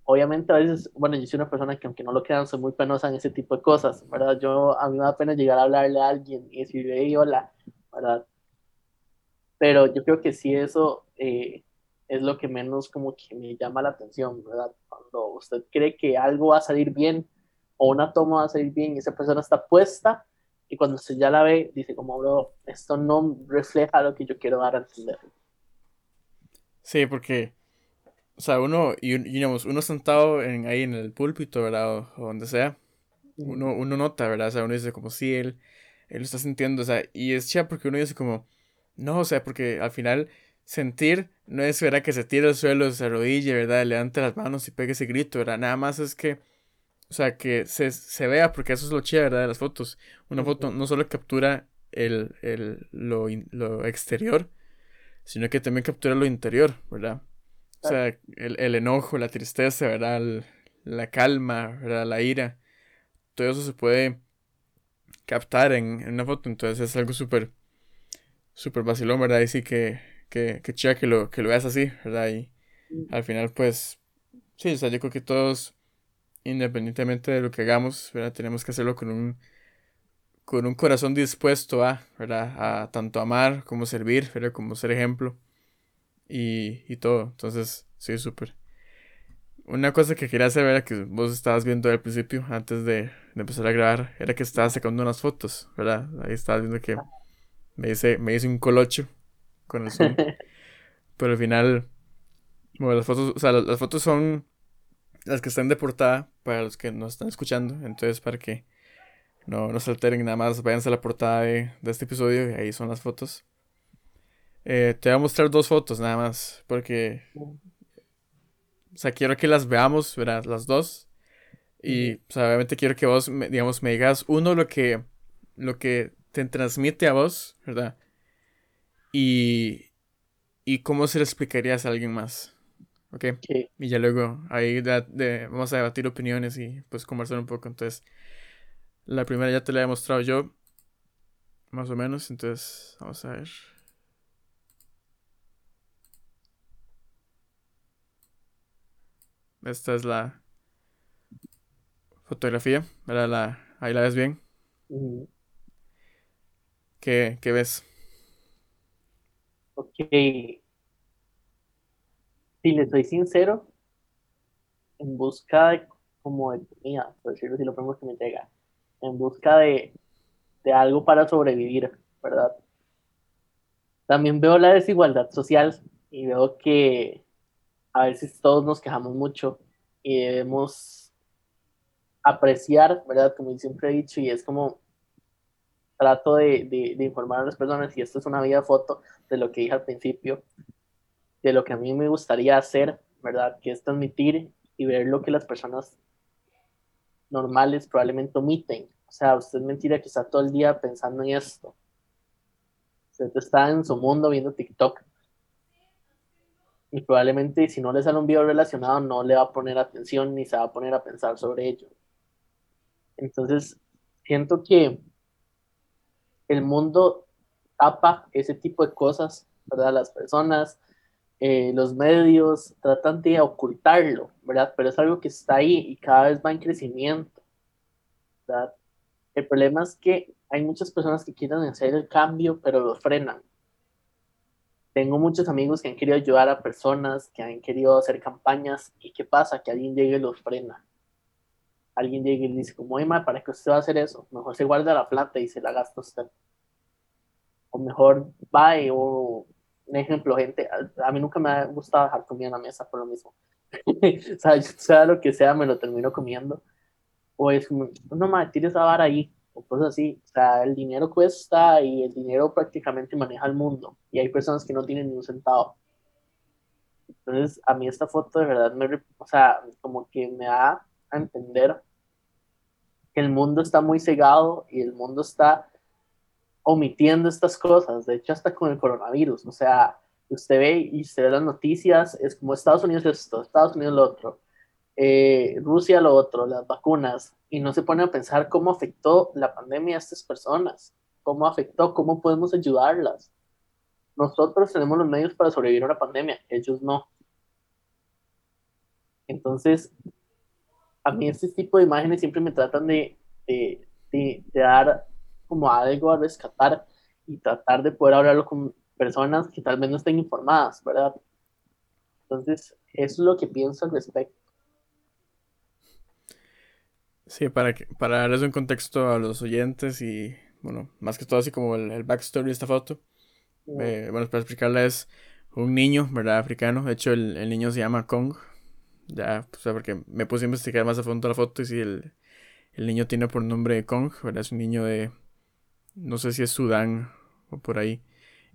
Speaker 2: obviamente a veces, bueno, yo soy una persona que aunque no lo crean, soy muy penosa en ese tipo de cosas, ¿verdad? Yo, a mí me da pena llegar a hablarle a alguien y decirle, hey, hola, ¿verdad? Pero yo creo que sí eso eh, es lo que menos como que me llama la atención, ¿verdad? Cuando usted cree que algo va a salir bien o una toma va a salir bien y esa persona está puesta y cuando usted ya la ve, dice como, bro, esto no refleja lo que yo quiero dar a entender.
Speaker 1: Sí, porque, o sea, uno, y, digamos, uno sentado en, ahí en el púlpito, ¿verdad? O, donde sea, uno, uno nota, ¿verdad? O sea, uno dice como, sí, él, él lo está sintiendo, o sea, y es chévere porque uno dice como, no, o sea, porque al final sentir no es, ¿verdad? Que se tire al suelo, se arrodille, ¿verdad? Levante las manos y pegue ese grito, ¿verdad? Nada más es que, o sea, que se, se vea, porque eso es lo chévere, ¿verdad? De las fotos. Una foto no solo captura el, el, lo, lo exterior, sino que también captura lo interior, ¿verdad? O sea, el, el enojo, la tristeza, ¿verdad? la calma, ¿verdad? La ira. Todo eso se puede captar en, en una foto, entonces es algo súper, súper vacilón, ¿verdad? Y sí que, que, que chica que lo, que lo veas así, ¿verdad? Y al final, pues, sí, o sea, yo creo que todos, independientemente de lo que hagamos, ¿verdad? Tenemos que hacerlo con un con un corazón dispuesto a, ¿verdad? A tanto amar como servir, ¿verdad? Como ser ejemplo y, y todo. Entonces, sí, súper. Una cosa que quería saber era que vos estabas viendo al principio, antes de, de, empezar a grabar, era que estabas sacando unas fotos, ¿verdad? Ahí estabas viendo que me hice, me hice un colocho con el zoom. Pero al final, bueno, las fotos, o sea, las, las fotos son las que están de portada para los que nos están escuchando. Entonces, para que no, no se alteren nada más, váyanse a la portada de, este episodio y ahí son las fotos. Eh, te voy a mostrar dos fotos nada más, porque... O sea, quiero que las veamos, ¿verdad? Las dos. Y, o sea, obviamente quiero que vos, me, digamos, me digas uno lo que, lo que te transmite a vos, ¿verdad? Y, y cómo se lo explicarías a alguien más. ¿Ok? Y ya luego ahí vamos a debatir opiniones y pues conversar un poco. Entonces, la primera ya te la he mostrado yo. Más o menos. Entonces, vamos a ver. Esta es la fotografía. La, ahí la ves bien. ¿Qué, ¿Qué, ves?
Speaker 2: Ok. Si le soy sincero, en busca de como de comida, por decirlo así, lo primero que me llega en busca de, algo para sobrevivir, ¿verdad? También veo la desigualdad social y veo que a veces todos nos quejamos mucho y debemos apreciar, ¿verdad? Como siempre he dicho, y es como trato de, de, informar a las personas, y esto es una vida foto de lo que dije al principio, de lo que a mí me gustaría hacer, ¿verdad? Que es transmitir y ver lo que las personas normales probablemente omiten. O sea, usted es mentira que está todo el día pensando en esto. Usted está en su mundo viendo TikTok. Y probablemente si no le sale un video relacionado no le va a poner atención ni se va a poner a pensar sobre ello. Entonces, siento que el mundo tapa ese tipo de cosas, ¿verdad? Las personas, eh, los medios tratan de ocultarlo, ¿verdad? Pero es algo que está ahí y cada vez va en crecimiento, ¿verdad? El problema es que hay muchas personas que quieren hacer el cambio, pero lo frenan. Tengo muchos amigos que han querido ayudar a personas, que han querido hacer campañas, y ¿qué pasa? Que alguien llegue y los frena. Alguien llegue y dice, como, Emma, ¿para qué usted va a hacer eso? Mejor se guarda la plata y se la gasta usted. O mejor va o un ejemplo, gente, a, mí nunca me ha gustado dejar comida en la mesa por lo mismo. o sea, sea lo que sea, me lo termino comiendo o es como, no me tires esa vara ahí, o cosas así. O sea, el dinero cuesta y el dinero prácticamente maneja el mundo. Y hay personas que no tienen ni un centavo. Entonces, a mí esta foto de verdad me, o sea, como que me da a entender el mundo está muy cegado y el mundo está omitiendo estas cosas. De hecho, hasta con el coronavirus. O sea, usted ve y usted ve las noticias, es como Estados Unidos esto, Estados Unidos lo otro. Eh, Rusia lo otro, las vacunas, y no se pone a pensar cómo afectó la pandemia a estas personas, cómo afectó, cómo podemos ayudarlas. Nosotros tenemos los medios para sobrevivir a una pandemia, ellos no. Entonces, a mí este tipo de imágenes siempre me tratan de, de, dar como algo a rescatar y tratar de poder hablarlo con personas que tal vez no estén informadas, ¿verdad? Entonces, eso es lo que pienso al respecto.
Speaker 1: Sí, para, que, para darles un contexto a los oyentes y, bueno, más que todo así como el, backstory de esta foto. Eh, bueno, para explicarla es un niño, ¿verdad? Africano. De hecho, el, niño se llama Kong. Ya, pues, porque me puse a investigar más a fondo la foto y si el, el niño tiene por nombre Kong, ¿verdad? Es un niño de, no sé si es Sudán o por ahí.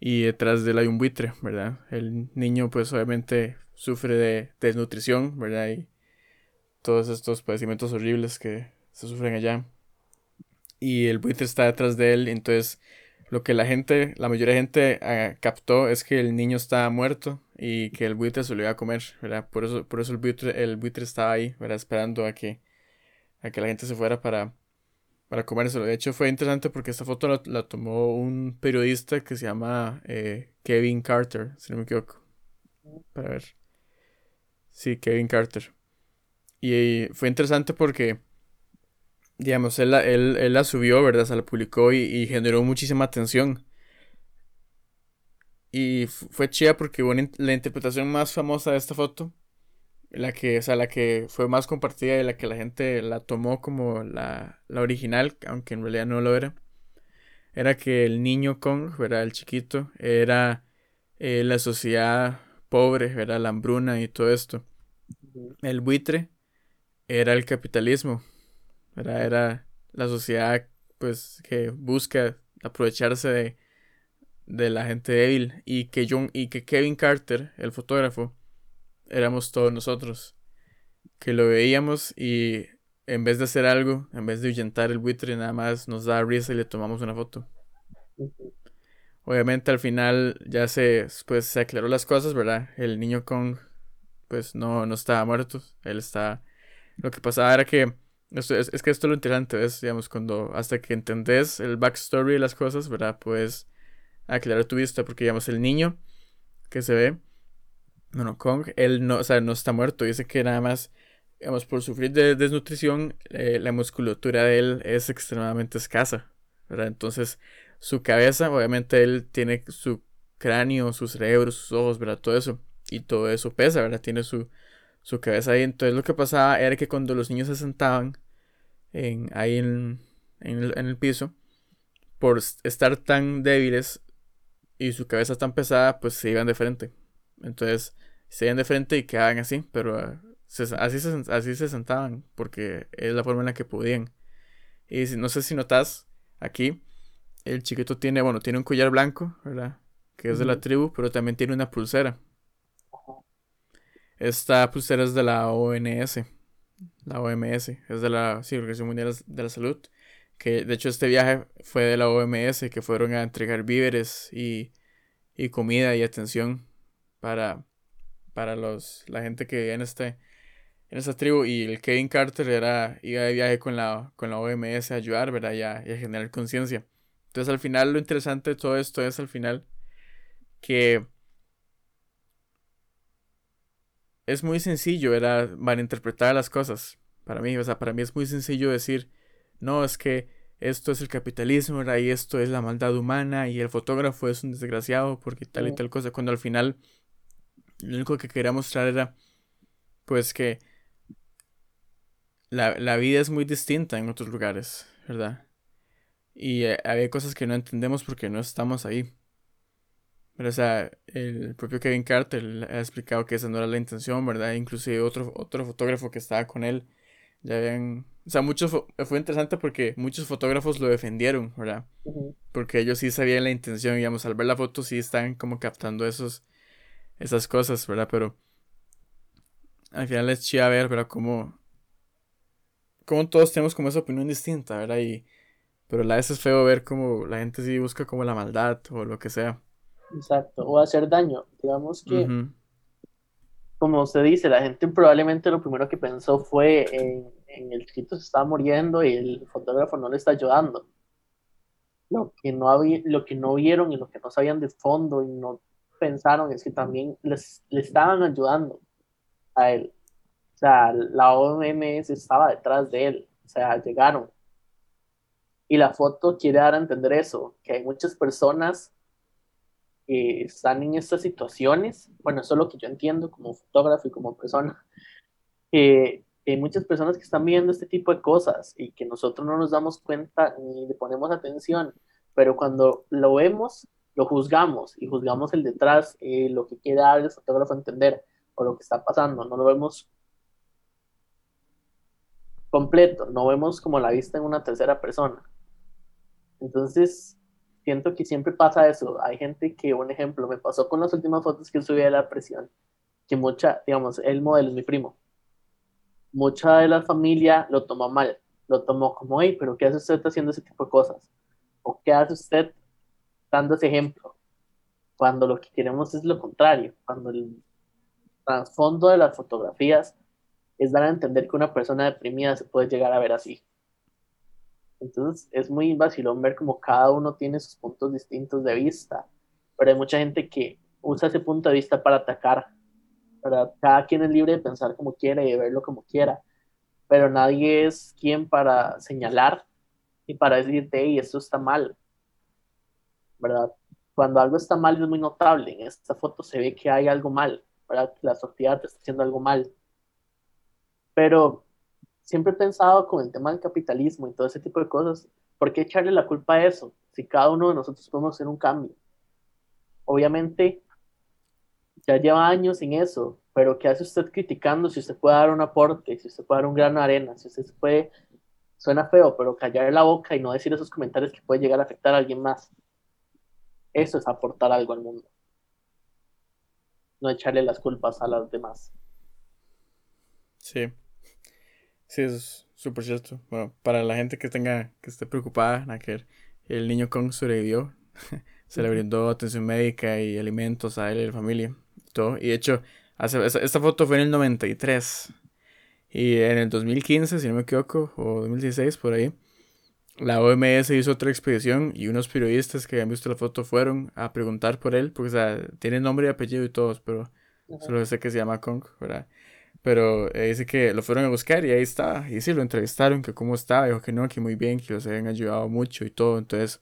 Speaker 1: Y detrás de él hay un buitre, ¿verdad? El niño pues obviamente sufre de desnutrición, ¿verdad? Y todos estos padecimientos horribles que se sufren allá. Y el buitre está detrás de él, entonces lo que la gente, la mayoría de gente ah, captó es que el niño estaba muerto y que el buitre se lo iba a comer, ¿verdad? Por eso, por eso el buitre, el buitre estaba ahí, ¿verdad? Esperando a que, a que la gente se fuera para, para comérselo. De hecho, fue interesante porque esta foto la, tomó un periodista que se llama eh, Kevin Carter, si no me equivoco. Para ver. Sí, Kevin Carter. Y, fue interesante porque, digamos, él, él, la subió, ¿verdad? Se la publicó y, generó muchísima atención. Y fue chida porque la interpretación más famosa de esta foto la que, o sea, la que fue más compartida y la que la gente la tomó como la, original, aunque en realidad no lo era, era que el niño Kong, ¿verdad? El chiquito, era eh, la sociedad pobre, era la hambruna y todo esto. El buitre era el capitalismo, ¿verdad? Era la sociedad, pues, que busca aprovecharse de, de la gente débil y que, John, y que Kevin Carter, el fotógrafo, éramos todos nosotros, que lo veíamos y en vez de hacer algo, en vez de ahuyentar el buitre, nada más nos da risa y le tomamos una foto. Obviamente al final ya se, pues, se aclaró las cosas, ¿verdad? El niño Kong pues no, no estaba muerto, él está... Lo que pasaba era que, esto, es, que esto es lo interesante, es, digamos, cuando hasta que entendés el backstory de las cosas, ¿verdad? Puedes aclarar tu vista, porque digamos, el niño que se ve bueno, Kong, él no, o sea, no está muerto. Dice que nada más, digamos, por sufrir de desnutrición, eh, la musculatura de él es extremadamente escasa, ¿verdad? Entonces, su cabeza, obviamente, él tiene su cráneo, su cerebro, sus ojos, ¿verdad? Todo eso. Y todo eso pesa, ¿verdad? Tiene su, su cabeza ahí. Entonces, lo que pasaba era que cuando los niños se sentaban en, ahí en, en, el, en el piso, por estar tan débiles y su cabeza tan pesada, pues se iban de frente. Entonces, se iban de frente y quedaban así, pero ah, así, se, así se sentaban, porque es la forma en la que podían. Y no sé si notas aquí, el chiquito tiene, bueno, tiene un collar blanco, ¿verdad? Que es de la tribu, pero también tiene una pulsera. Esta pulsera es de la ONS, la OMS, es de la Organización Mundial de la Salud. Que de hecho este viaje fue de la OMS, que fueron a entregar víveres y, y comida y atención para para los, la gente que en, este, en esta tribu. Y el Kevin Carter era, iba de viaje con la, con la OMS a ayudar, ¿verdad? Y a, generar conciencia. Entonces al final lo interesante de todo esto es al final que es muy sencillo, era malinterpretar las cosas. Para mí, o sea, para mí es muy sencillo decir, no, es que esto es el capitalismo, ¿verdad? Y esto es la maldad humana y el fotógrafo es un desgraciado porque tal y tal cosa, cuando al final lo único que quería mostrar era, pues que la, vida es muy distinta en otros lugares, ¿verdad? Y eh, hay cosas que no entendemos porque no estamos ahí. Pero, o sea, el propio Kevin Carter ha explicado que esa no era la intención, ¿verdad? Inclusive otro, otro fotógrafo que estaba con él, ya habían... O sea, muchos fue interesante porque muchos fotógrafos lo defendieron, ¿verdad? Porque ellos sí sabían la intención, digamos, al ver la foto sí están como captando esos, esas cosas, ¿verdad? Pero al final es chida ver, ¿verdad? Como, como todos tenemos como esa opinión distinta, ¿verdad? Y, pero la vez es feo ver como la gente sí busca como la maldad o lo que sea.
Speaker 2: Exacto, o hacer daño. Digamos que, como se dice, la gente probablemente lo primero que pensó fue en, en el chiquito se estaba muriendo y el fotógrafo no le está ayudando. Lo que no, había, lo que no vieron y lo que no sabían de fondo y no pensaron es que también les, le estaban ayudando a él. O sea, la OMS estaba detrás de él. O sea, llegaron. Y la foto quiere dar a entender eso, que hay muchas personas están en estas situaciones, bueno, eso es lo que yo entiendo como fotógrafo y como persona, que hay muchas personas que están viendo este tipo de cosas y que nosotros no nos damos cuenta ni le ponemos atención, pero cuando lo vemos, lo juzgamos y juzgamos el detrás, eh, lo que quiere dar el fotógrafo entender o lo que está pasando, no lo vemos completo, no vemos como la vista en una tercera persona. Entonces, siento que siempre pasa eso. Hay gente que, un ejemplo, me pasó con las últimas fotos que subí de la presión, que mucha, digamos, el modelo es mi primo. Mucha de la familia lo tomó mal, lo tomó como, hey, pero ¿qué hace usted haciendo ese tipo de cosas? ¿O qué hace usted dando ese ejemplo? Cuando lo que queremos es lo contrario, cuando el trasfondo de las fotografías es dar a entender que una persona deprimida se puede llegar a ver así. Entonces es muy vacilón ver como cada uno tiene sus puntos distintos de vista, pero hay mucha gente que usa ese punto de vista para atacar. ¿verdad? Cada quien es libre de pensar como quiere y de verlo como quiera, pero nadie es quien para señalar y para decirte, hey, esto está mal. ¿Verdad? Cuando algo está mal es muy notable. En esta foto se ve que hay algo mal, ¿verdad? La sociedad está haciendo algo mal. Pero siempre he pensado con el tema del capitalismo y todo ese tipo de cosas, ¿por qué echarle la culpa a eso? Si cada uno de nosotros podemos hacer un cambio. Obviamente, ya lleva años en eso, pero ¿qué hace usted criticando si usted puede dar un aporte, si usted puede dar un grano de arena, si usted puede, suena feo, pero callar la boca y no decir esos comentarios que puede llegar a afectar a alguien más? Eso es aportar algo al mundo. No echarle las culpas a los demás.
Speaker 1: Sí, Sí, es súper cierto. Bueno, para la gente que tenga, que esté preocupada, que el niño Kong sobrevivió. Se le brindó atención médica y alimentos a él y a la familia. Y todo. Y de hecho, hace, esta, foto fue en el 93. Y en el 2015, si no me equivoco, o 2016, por ahí, la OMS hizo otra expedición y unos periodistas que habían visto la foto fueron a preguntar por él, porque o sea, tiene nombre y apellido y todos, pero solo sé que se llama Kong, ¿verdad? Pero eh, dice que lo fueron a buscar y ahí está. Y sí, lo entrevistaron, que cómo estaba. Dijo que no, que muy bien, que los habían ayudado mucho y todo. Entonces,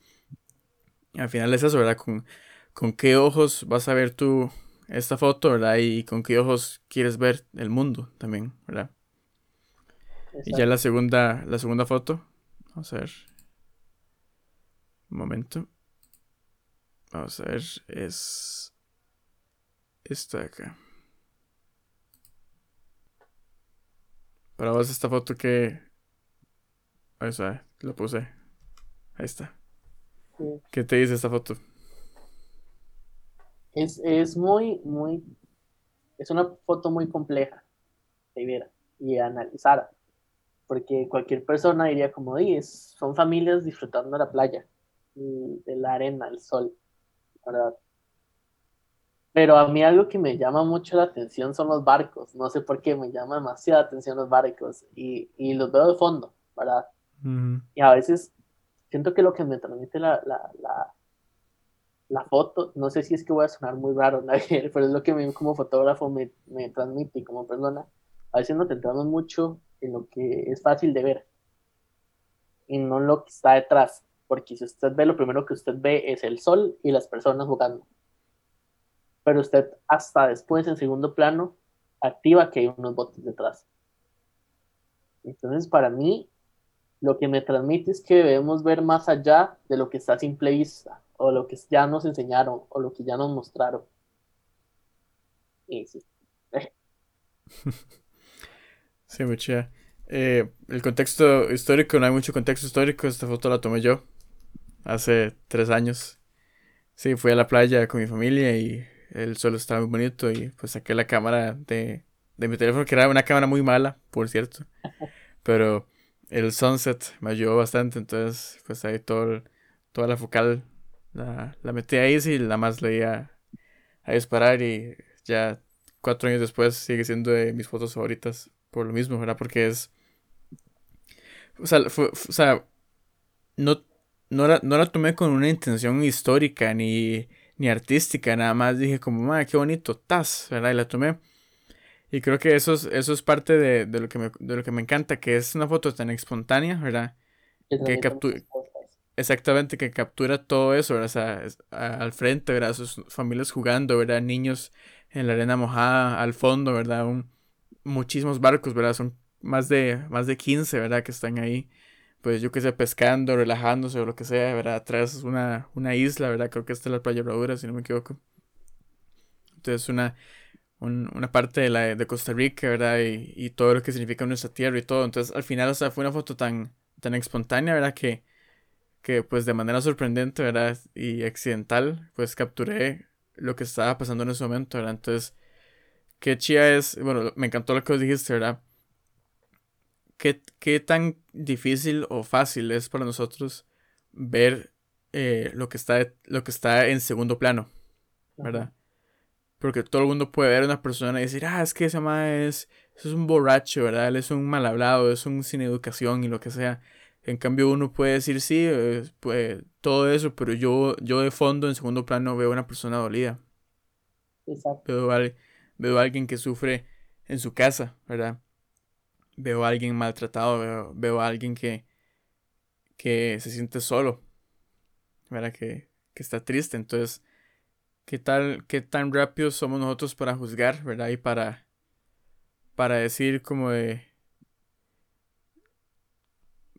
Speaker 1: al final es eso, ¿verdad? Con, con qué ojos vas a ver tú esta foto, ¿verdad? Y con qué ojos quieres ver el mundo también, ¿verdad? Y ya la segunda, la segunda foto. Vamos a ver. Un momento. Vamos a ver. Es esta de acá. Para vos esta foto que... Ahí está, la puse. Ahí está. ¿Qué te dice esta foto?
Speaker 2: Es, es muy, muy... Es una foto muy compleja de ver y analizar. Porque cualquier persona diría como, dices, son familias disfrutando de la playa, de la arena, el sol, ¿verdad? Pero a mí algo que me llama mucho la atención son los barcos. No sé por qué me llama demasiada atención los barcos y, y los veo de fondo, ¿verdad? Y a veces siento que lo que me transmite la, la, la, la, foto, no sé si es que voy a sonar muy raro, pero es lo que a mí como fotógrafo me, me transmite y como persona. A veces nos centramos mucho en lo que es fácil de ver y no en lo que está detrás. Porque si usted ve, lo primero que usted ve es el sol y las personas jugando pero usted hasta después en segundo plano activa que hay unos botes detrás. Entonces, para mí, lo que me transmite es que debemos ver más allá de lo que está a simple vista, o lo que ya nos enseñaron, o lo que ya nos mostraron. Y sí.
Speaker 1: sí, mucha. Eh, el contexto histórico, no hay mucho contexto histórico. Esta foto la tomé yo hace tres años. Sí, fui a la playa con mi familia y el suelo estaba muy bonito y pues saqué la cámara de, de mi teléfono, que era una cámara muy mala, por cierto. Pero el sunset me ayudó bastante, entonces pues ahí todo, toda la focal la, la metí ahí y la más iba a disparar y ya cuatro años después sigue siendo de mis fotos favoritas por lo mismo, ¿verdad? Porque es... O sea, o sea no, no, la, no la tomé con una intención histórica ni ni artística, nada más dije como, madre, qué bonito, tas, ¿verdad? Y la tomé. Y creo que eso es, eso es parte de, de, lo que me, de lo que me encanta, que es una foto tan espontánea, ¿verdad? Que, exactamente que captura todo eso, O sea, al frente, ¿verdad? Sus familias jugando, ¿verdad? Niños en la arena mojada, al fondo, ¿verdad? Un, muchísimos barcos, ¿verdad? Son más de, más de 15, ¿verdad? Que están ahí, pues yo que sé, pescando, relajándose o lo que sea, ¿verdad? Atrás una, una isla, ¿verdad? Creo que esta es la playa Bravura, si no me equivoco. Entonces una, una parte de, la, de Costa Rica, ¿verdad? Y, y, todo lo que significa nuestra tierra y todo. Entonces al final, o sea, fue una foto tan, tan espontánea, ¿verdad? Que, que pues de manera sorprendente, ¿verdad? Y accidental, pues capturé lo que estaba pasando en ese momento, ¿verdad? Entonces, qué chía es, bueno, me encantó lo que dijiste, ¿verdad? ¿Qué, qué tan difícil o fácil es para nosotros ver eh, lo, que está, lo que está en segundo plano, ¿verdad? Porque todo el mundo puede ver a una persona y decir, ah, es que ese man es, es un borracho, ¿verdad? Él es un mal hablado, es un sin educación y lo que sea. En cambio, uno puede decir, sí, pues, todo eso, pero yo, yo de fondo, en segundo plano, veo a una persona dolida. Exacto. Veo, a, alguien que sufre en su casa, ¿verdad? Veo a alguien maltratado, veo, a alguien que, que se siente solo, ¿verdad? Que, que está triste. Entonces, ¿qué tal, qué tan rápidos somos nosotros para juzgar, ¿verdad? Y para, para decir como de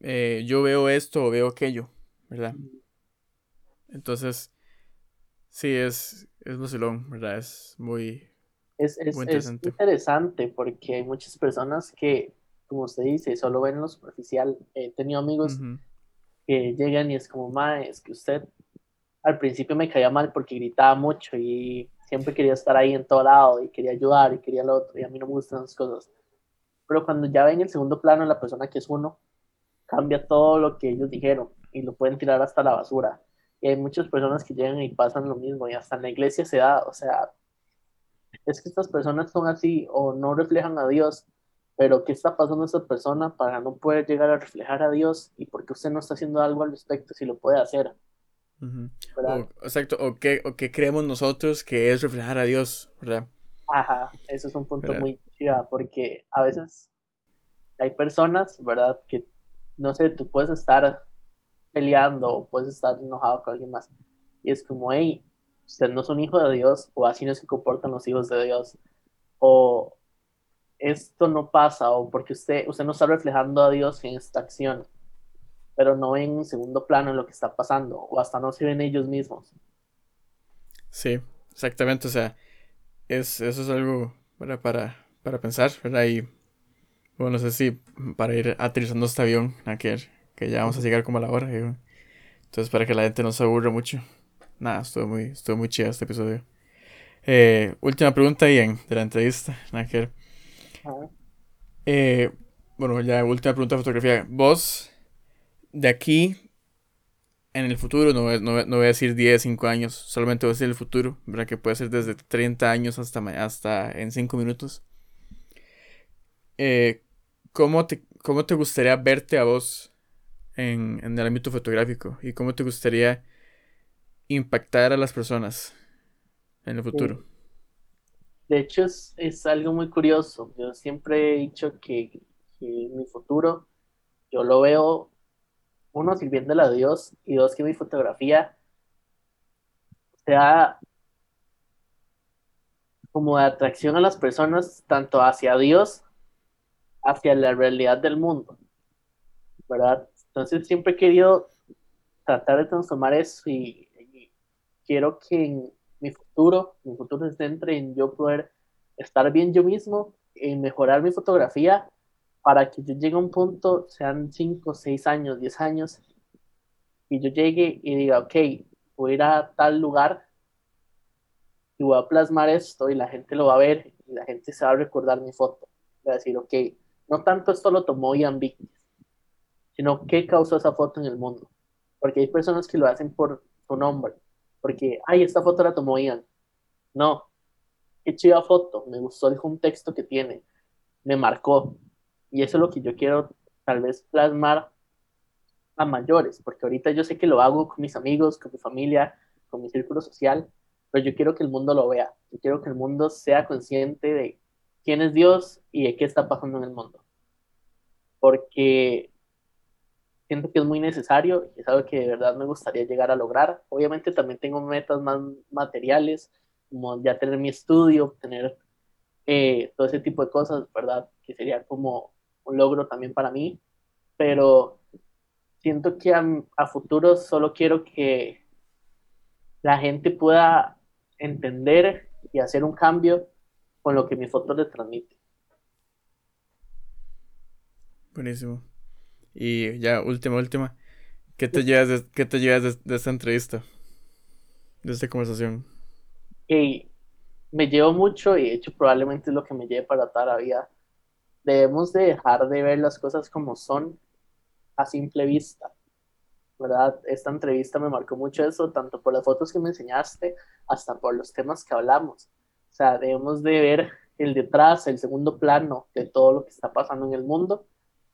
Speaker 1: eh, yo veo esto o veo aquello, ¿verdad? Entonces, sí, es, es vacilón, ¿verdad? Es muy,
Speaker 2: es, interesante. porque hay muchas personas que, como usted dice, solo ven lo superficial. He tenido amigos que llegan y es como, ma, es que usted al principio me caía mal porque gritaba mucho y siempre quería estar ahí en todo lado y quería ayudar y quería lo otro y a mí no me gustan esas cosas. Pero cuando ya ven el segundo plano la persona que es uno, cambia todo lo que ellos dijeron y lo pueden tirar hasta la basura. Y hay muchas personas que llegan y pasan lo mismo y hasta en la iglesia se da, o sea, es que estas personas son así o no reflejan a Dios, pero ¿qué está pasando a esta persona para no poder llegar a reflejar a Dios y porque usted no está haciendo algo al respecto si lo puede hacer?
Speaker 1: exacto, o qué, o qué creemos nosotros que es reflejar a Dios, ¿verdad?
Speaker 2: Ajá, eso es un punto muy chido porque a veces hay personas, ¿verdad? Que no sé, tú puedes estar peleando o puedes estar enojado con alguien más. Y es como, hey, usted no es un hijo de Dios o así no se comportan los hijos de Dios. O esto no pasa o porque usted, usted no está reflejando a Dios en esta acción, pero no en un segundo plano en lo que está pasando o hasta no se ven ellos mismos.
Speaker 1: Sí, exactamente. O sea, es, eso es algo para, para pensar, ¿verdad? Y bueno, no sé si para ir aterrizando este avión, que, que ya vamos a llegar como a la hora. Entonces, para que la gente no se aburra mucho. Nada, estuvo muy, estuvo muy chido este episodio. Eh, última pregunta, Ian, de la entrevista. Eh, bueno, ya última pregunta de fotografía. Vos, de aquí, en el futuro, no, no, no voy a decir 10, 5 años, solamente voy a decir el futuro, ¿verdad? Que puede ser desde 30 años hasta, hasta en 5 minutos. Eh, ¿cómo te, cómo te gustaría verte a vos en, el ámbito fotográfico? ¿Y cómo te gustaría impactar a las personas en el futuro?
Speaker 2: De hecho, es, algo muy curioso. Yo siempre he dicho que, mi futuro, yo lo veo, uno, sirviéndole a Dios, y dos, que mi fotografía sea como de atracción a las personas, tanto hacia Dios hacia la realidad del mundo, ¿verdad? Entonces siempre he querido tratar de transformar eso y, quiero que en futuro, mi futuro se centre en yo poder estar bien yo mismo, en mejorar mi fotografía para que yo llegue a un punto, sean 5, 6 años, 10 años, y yo llegue y diga, ok, voy a ir a tal lugar y voy a plasmar esto y la gente lo va a ver y la gente se va a recordar mi foto. Va a decir, ok, no tanto esto lo tomó Ian Vickers, sino qué causó esa foto en el mundo. Porque hay personas que lo hacen por su nombre. Porque, ay, esta foto la tomó Ian. No. Qué chida foto. Me gustó el texto que tiene. Me marcó. Y eso es lo que yo quiero tal vez plasmar a mayores. Porque ahorita yo sé que lo hago con mis amigos, con mi familia, con mi círculo social. Pero yo quiero que el mundo lo vea. Yo quiero que el mundo sea consciente de quién es Dios y de qué está pasando en el mundo. Porque siento que es muy necesario y es algo que de verdad me gustaría llegar a lograr. Obviamente también tengo metas más materiales, como ya tener mi estudio, tener eh, todo ese tipo de cosas, ¿verdad? Que sería como un logro también para mí, pero siento que a, a futuro solo quiero que la gente pueda entender y hacer un cambio con lo que mi foto le transmite.
Speaker 1: Buenísimo. Y ya, última, última. ¿Qué te llevas de, qué te llevas de, esta entrevista? De esta conversación.
Speaker 2: Hey, me llevo mucho y de hecho probablemente es lo que me lleve para toda la vida. Debemos de dejar de ver las cosas como son a simple vista. ¿Verdad? Esta entrevista me marcó mucho eso, tanto por las fotos que me enseñaste, hasta por los temas que hablamos. O sea, debemos de ver el detrás, el segundo plano de todo lo que está pasando en el mundo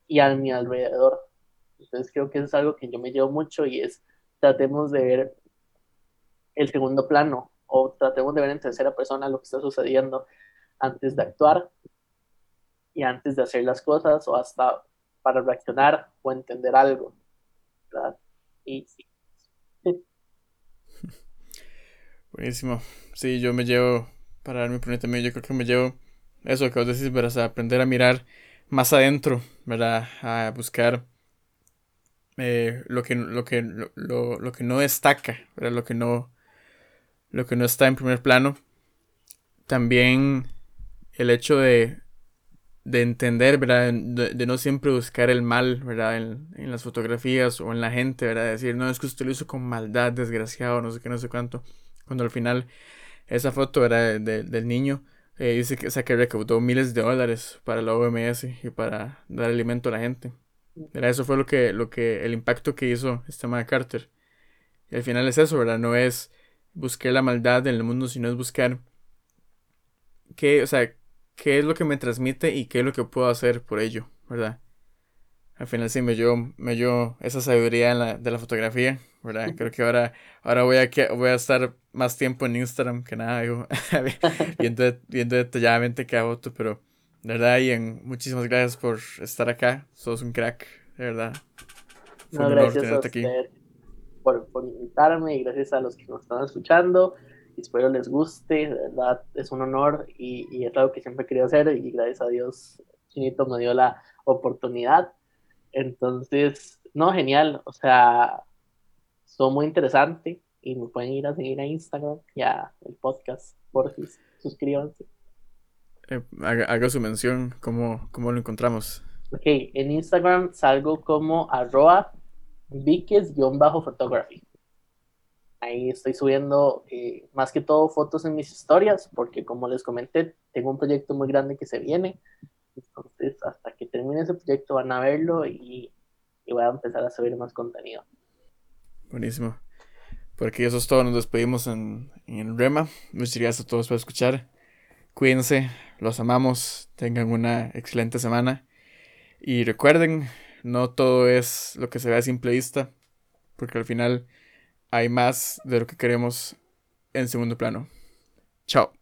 Speaker 2: y a mi alrededor. Entonces creo que eso es algo que yo me llevo mucho y es tratemos de ver el segundo plano o tratemos de ver en tercera persona lo que está sucediendo antes de actuar y antes de hacer las cosas o hasta para reaccionar o entender algo. ¿verdad? Y sí.
Speaker 1: Buenísimo. Sí, yo me llevo, para dar mi también, yo creo que me llevo eso que vos decís, pero o aprender a mirar más adentro, ¿verdad? A buscar eh, lo, que, lo, que, lo, lo, que no destaca, ¿verdad? Lo que no, lo que no está en primer plano. También el hecho de, de entender, ¿verdad? De, no siempre buscar el mal, ¿verdad? En, en, las fotografías o en la gente, ¿verdad? decir, no, es que usted lo hizo con maldad, desgraciado, no sé qué, no sé cuánto. Cuando al final esa foto era del niño eh, dice que, o que recaudó miles de dólares para la OMS y para dar alimento a la gente. Eso fue lo que, lo que, el impacto que hizo este tema Carter. Y al final es eso, ¿verdad? No es buscar la maldad en el mundo, sino es buscar qué, o sea, qué es lo que me transmite y qué es lo que puedo hacer por ello, ¿verdad? Al final sí me dio, me dio esa sabiduría de la fotografía ¿verdad? Creo que ahora, ahora voy, a, voy a estar más tiempo en Instagram que nada, viendo, viendo detalladamente cada foto, pero de verdad, Ian, muchísimas gracias por estar acá, sos un crack, de verdad.
Speaker 2: Fue un honor tenerte aquí. Por, por, invitarme y gracias a los que nos están escuchando. Espero les guste, de verdad es un honor y, y es algo que siempre quería hacer y gracias a Dios Chinito me dio la oportunidad. Entonces, no, genial, o sea, son muy interesante y me pueden ir a seguir a Instagram y a el podcast, por si suscríbanse.
Speaker 1: Eh, haga, su mención, ¿cómo, ¿cómo, lo encontramos?
Speaker 2: Ok, en Instagram salgo como arroba vikes-photography. Ahí estoy subiendo eh, más que todo fotos en mis historias, porque como les comenté, tengo un proyecto muy grande que se viene. Entonces, hasta que termine ese proyecto van a verlo y, y voy a empezar a subir más contenido.
Speaker 1: Buenísimo. Porque eso es todo. Nos despedimos en, en Rema. Muchas gracias a todos por escuchar. Cuídense. Los amamos. Tengan una excelente semana. Y recuerden, no todo es lo que se ve a simple vista. Porque al final hay más de lo que queremos en segundo plano. Chao.